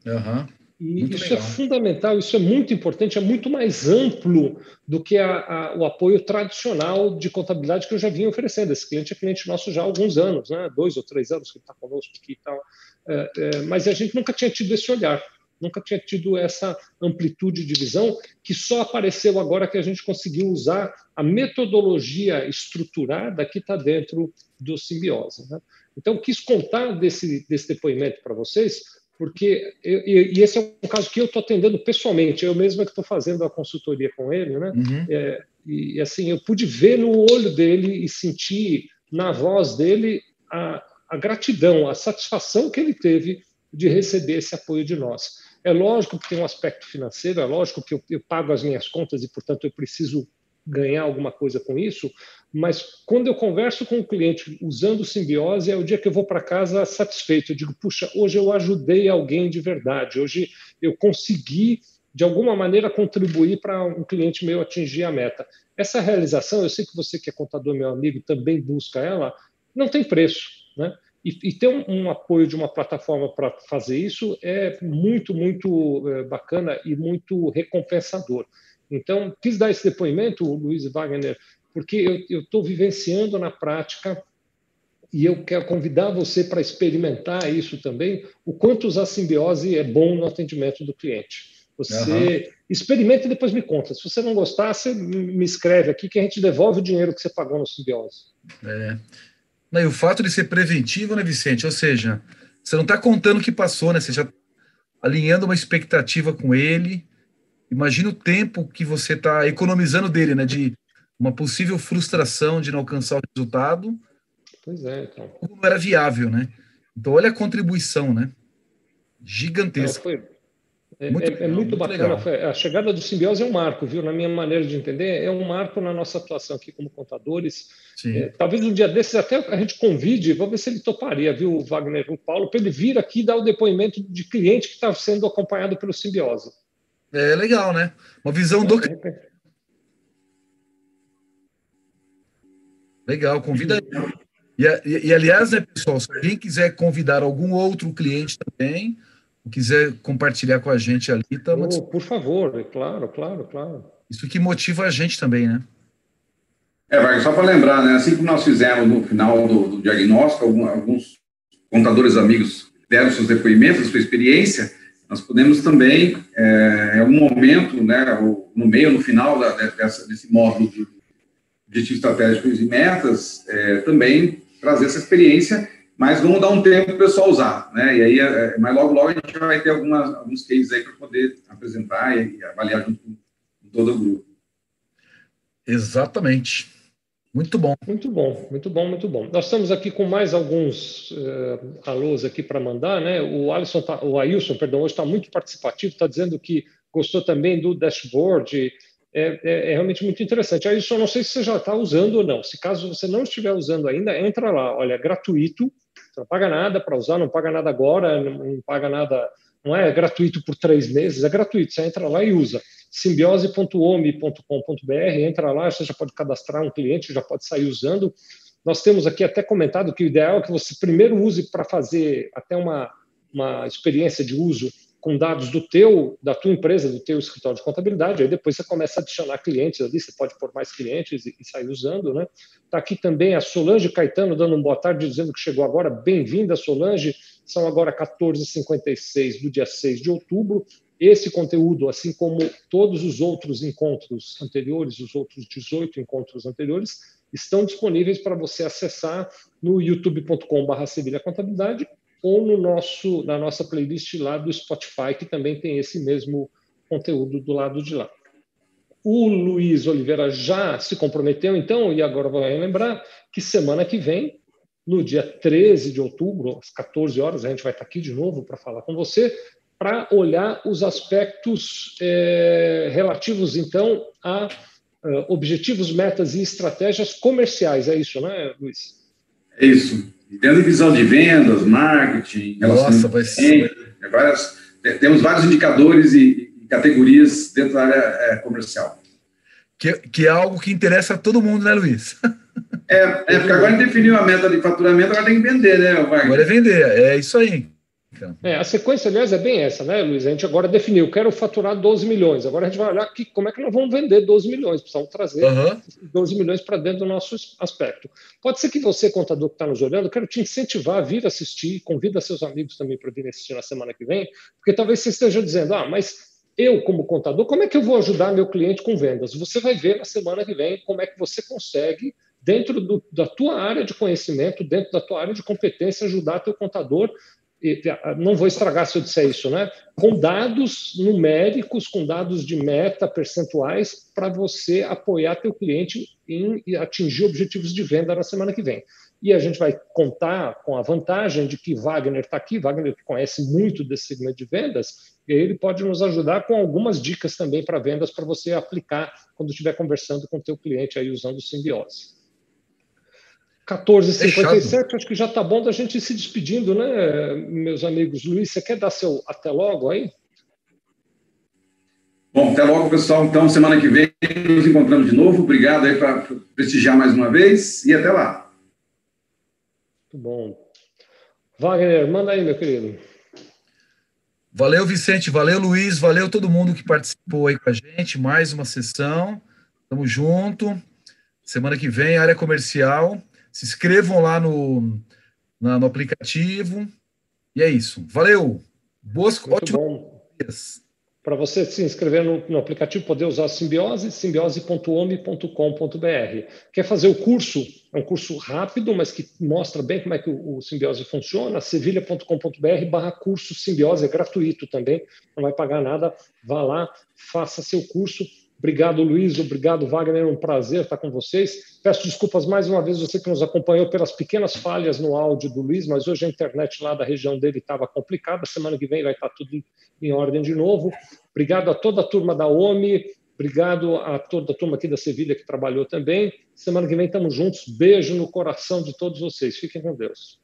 Uhum. E muito isso é legal. é fundamental, isso é muito importante, é muito mais amplo do que a, a, o apoio tradicional de contabilidade que eu já vinha oferecendo. Esse cliente é cliente nosso já há alguns anos, né? dois ou três anos que ele está conosco aqui e tal. É, é, mas a gente nunca tinha tido esse olhar, nunca tinha tido essa amplitude de visão que só apareceu agora que a gente conseguiu usar a metodologia estruturada que está dentro do simbiose. Né? Então, quis contar desse, desse depoimento para vocês, porque eu, e esse é um caso que eu estou atendendo pessoalmente, eu mesmo é que estou fazendo a consultoria com ele, né? Uhum. É, e assim eu pude ver no olho dele e sentir na voz dele a, a gratidão, a satisfação que ele teve de receber esse apoio de nós. É lógico que tem um aspecto financeiro, é lógico que eu, eu pago as minhas contas e, portanto, eu preciso ganhar alguma coisa com isso, mas quando eu converso com o cliente usando simbiose, é o dia que eu vou para casa satisfeito. Eu digo, puxa, hoje eu ajudei alguém de verdade, hoje eu consegui, de alguma maneira, contribuir para um cliente meu atingir a meta. Essa realização, eu sei que você, que é contador, meu amigo, também busca ela, não tem preço. Né? E, e ter um, um, apoio de uma plataforma para fazer isso é muito, muito é, bacana e muito recompensador. Então, quis dar esse depoimento, Luiz Wagner, porque eu estou vivenciando na prática e eu quero convidar você para experimentar isso também, o quanto usar simbiose é bom no atendimento do cliente. Você uhum. experimenta e depois me conta. Se você não gostar, você me escreve aqui que a gente devolve o dinheiro que você pagou no simbiose. É. Não, e o fato de ser preventivo, né, Vicente? Ou seja, você não está contando o que passou, né? Você já alinhando uma expectativa com ele. Imagina o tempo que você está economizando dele, né? De uma possível frustração de não alcançar o resultado. Pois é, então. Não era viável, né? Então, olha a contribuição, né? Gigantesca. Foi, é muito, é, é muito, muito bacana. Legal. A chegada do simbiose é um marco, viu? Na minha maneira de entender, é um marco na nossa atuação aqui como contadores. É, talvez um dia desses até a gente convide, vamos ver se ele toparia, viu, o Wagner, o Paulo, para ele vir aqui dar o depoimento de cliente que está sendo acompanhado pelo simbiose. É legal, né? Uma visão do. É, legal, convida aí. E, e, e, aliás, né, pessoal, se alguém quiser convidar algum outro cliente também, quiser compartilhar com a gente ali, estamos. Oh, por favor, é claro, claro, claro. Isso que motiva a gente também, né? É, Wagner, só para lembrar, né? Assim como nós fizemos no final do, do diagnóstico, alguns contadores amigos deram seus depoimentos, sua experiência, nós podemos também, é, em algum momento, né, no meio, no final da, dessa, desse módulo de objetivos estratégicos e metas, é, também trazer essa experiência mas vamos dar um tempo para o pessoal usar, né? E aí, é, mas logo, logo a gente vai ter algumas, alguns cases aí para poder apresentar e, e, avaliar junto com todo o grupo. Exatamente. Muito bom. Muito bom, muito bom, muito bom. Nós estamos aqui com mais alguns uh, alôs aqui para mandar, né? O Alisson, tá, o Ailson, perdão, hoje está muito participativo, está dizendo que gostou também do dashboard. É, é, é, realmente muito interessante. Só não sei se você já está usando ou não. Se caso você não estiver usando ainda, entra lá. Olha, é gratuito. Você não paga nada para usar, não paga nada agora, não, não, paga nada, não é gratuito por três meses, é gratuito. Você entra lá e usa. simbiose.ome.com.br, entra lá, você já pode cadastrar um cliente, já pode sair usando. Nós temos aqui até comentado que o ideal é que você primeiro use para fazer até uma, uma experiência de uso com dados do teu, da tua empresa, do teu escritório de contabilidade, aí depois você começa a adicionar clientes ali, você pode pôr mais clientes e, e sair usando, né? Está aqui também a Solange Caetano dando um boa tarde, dizendo que chegou agora. Bem-vinda, Solange. São agora 14h56 do dia 6 de outubro. Esse conteúdo, assim como todos os outros encontros anteriores, os outros 18 encontros anteriores, estão disponíveis para você acessar no youtube.com.br Contabilidade ou no nosso, na nossa playlist lá do Spotify, que também tem esse mesmo conteúdo do lado de lá. O Luiz Oliveira já se comprometeu, então, e agora vou lembrar, que semana que vem, no dia 13 de outubro, às 14 horas, a gente vai estar aqui de novo para falar com você, para olhar os aspectos é, relativos, então, a uh, objetivos, metas e estratégias comerciais. É isso, né, Luiz? É isso. Tendo visão de vendas, marketing, Nossa, vai ser. Várias, temos vários indicadores e, e categorias dentro da área é, comercial. Que, que é algo que interessa a todo mundo, né, Luiz? É, é porque agora a gente definiu a meta de faturamento, agora tem que vender, né, Wagner? Agora é vender, é isso aí. Então. É, a sequência, aliás, é bem essa, né, Luiz? A gente agora definiu, quero faturar 12 milhões. Agora a gente vai olhar aqui como é que nós vamos vender 12 milhões. Precisamos trazer uhum. 12 milhões para dentro do nosso aspecto. Pode ser que você, contador que está nos olhando, quero te incentivar a vir assistir, convida seus amigos também para vir assistir na semana que vem, porque talvez você esteja dizendo, ah, mas eu, como contador, como é que eu vou ajudar meu cliente com vendas? Você vai ver na semana que vem como é que você consegue dentro do, da tua área de conhecimento, dentro da tua área de competência, ajudar teu contador não vou estragar se eu disser isso, né? Com dados numéricos, com dados de meta, percentuais, para você apoiar teu cliente em atingir objetivos de venda na semana que vem. E a gente vai contar com a vantagem de que Wagner está aqui, Wagner conhece muito desse segmento de vendas, e ele pode nos ajudar com algumas dicas também para vendas para você aplicar quando estiver conversando com o teu cliente aí usando Simbiose. 14h57, acho que já está bom da gente ir se despedindo, né, meus amigos? Luiz, você quer dar seu até logo aí? Bom, até logo, pessoal. Então, semana que vem nos encontramos de novo. Obrigado aí para prestigiar mais uma vez e até lá. Muito bom. Wagner, manda aí, meu querido. Valeu, Vicente, valeu, Luiz, valeu todo mundo que participou aí com a gente. Mais uma sessão. Tamo junto. Semana que vem, área comercial. Se inscrevam lá no, na, no aplicativo. E é isso. Valeu. Boas, Muito para você se inscrever no, no, aplicativo, poder usar a Simbiose, simbiose.ome.com.br. Quer fazer o curso? É um curso rápido, mas que mostra bem como é que o, o Simbiose funciona. sevilha.com.br barra curso Simbiose, é gratuito também, não vai pagar nada. Vá lá, faça seu curso Obrigado, Luiz. Obrigado, Wagner. É um prazer estar com vocês. Peço desculpas mais uma vez você que nos acompanhou pelas pequenas falhas no áudio do Luiz, mas hoje a internet lá da região dele estava complicada. Semana que vem vai estar tudo em ordem de novo. Obrigado a toda a turma da OMI. Obrigado a toda a turma aqui da Sevilha que trabalhou também. Semana que vem estamos juntos. Beijo no coração de todos vocês. Fiquem com Deus.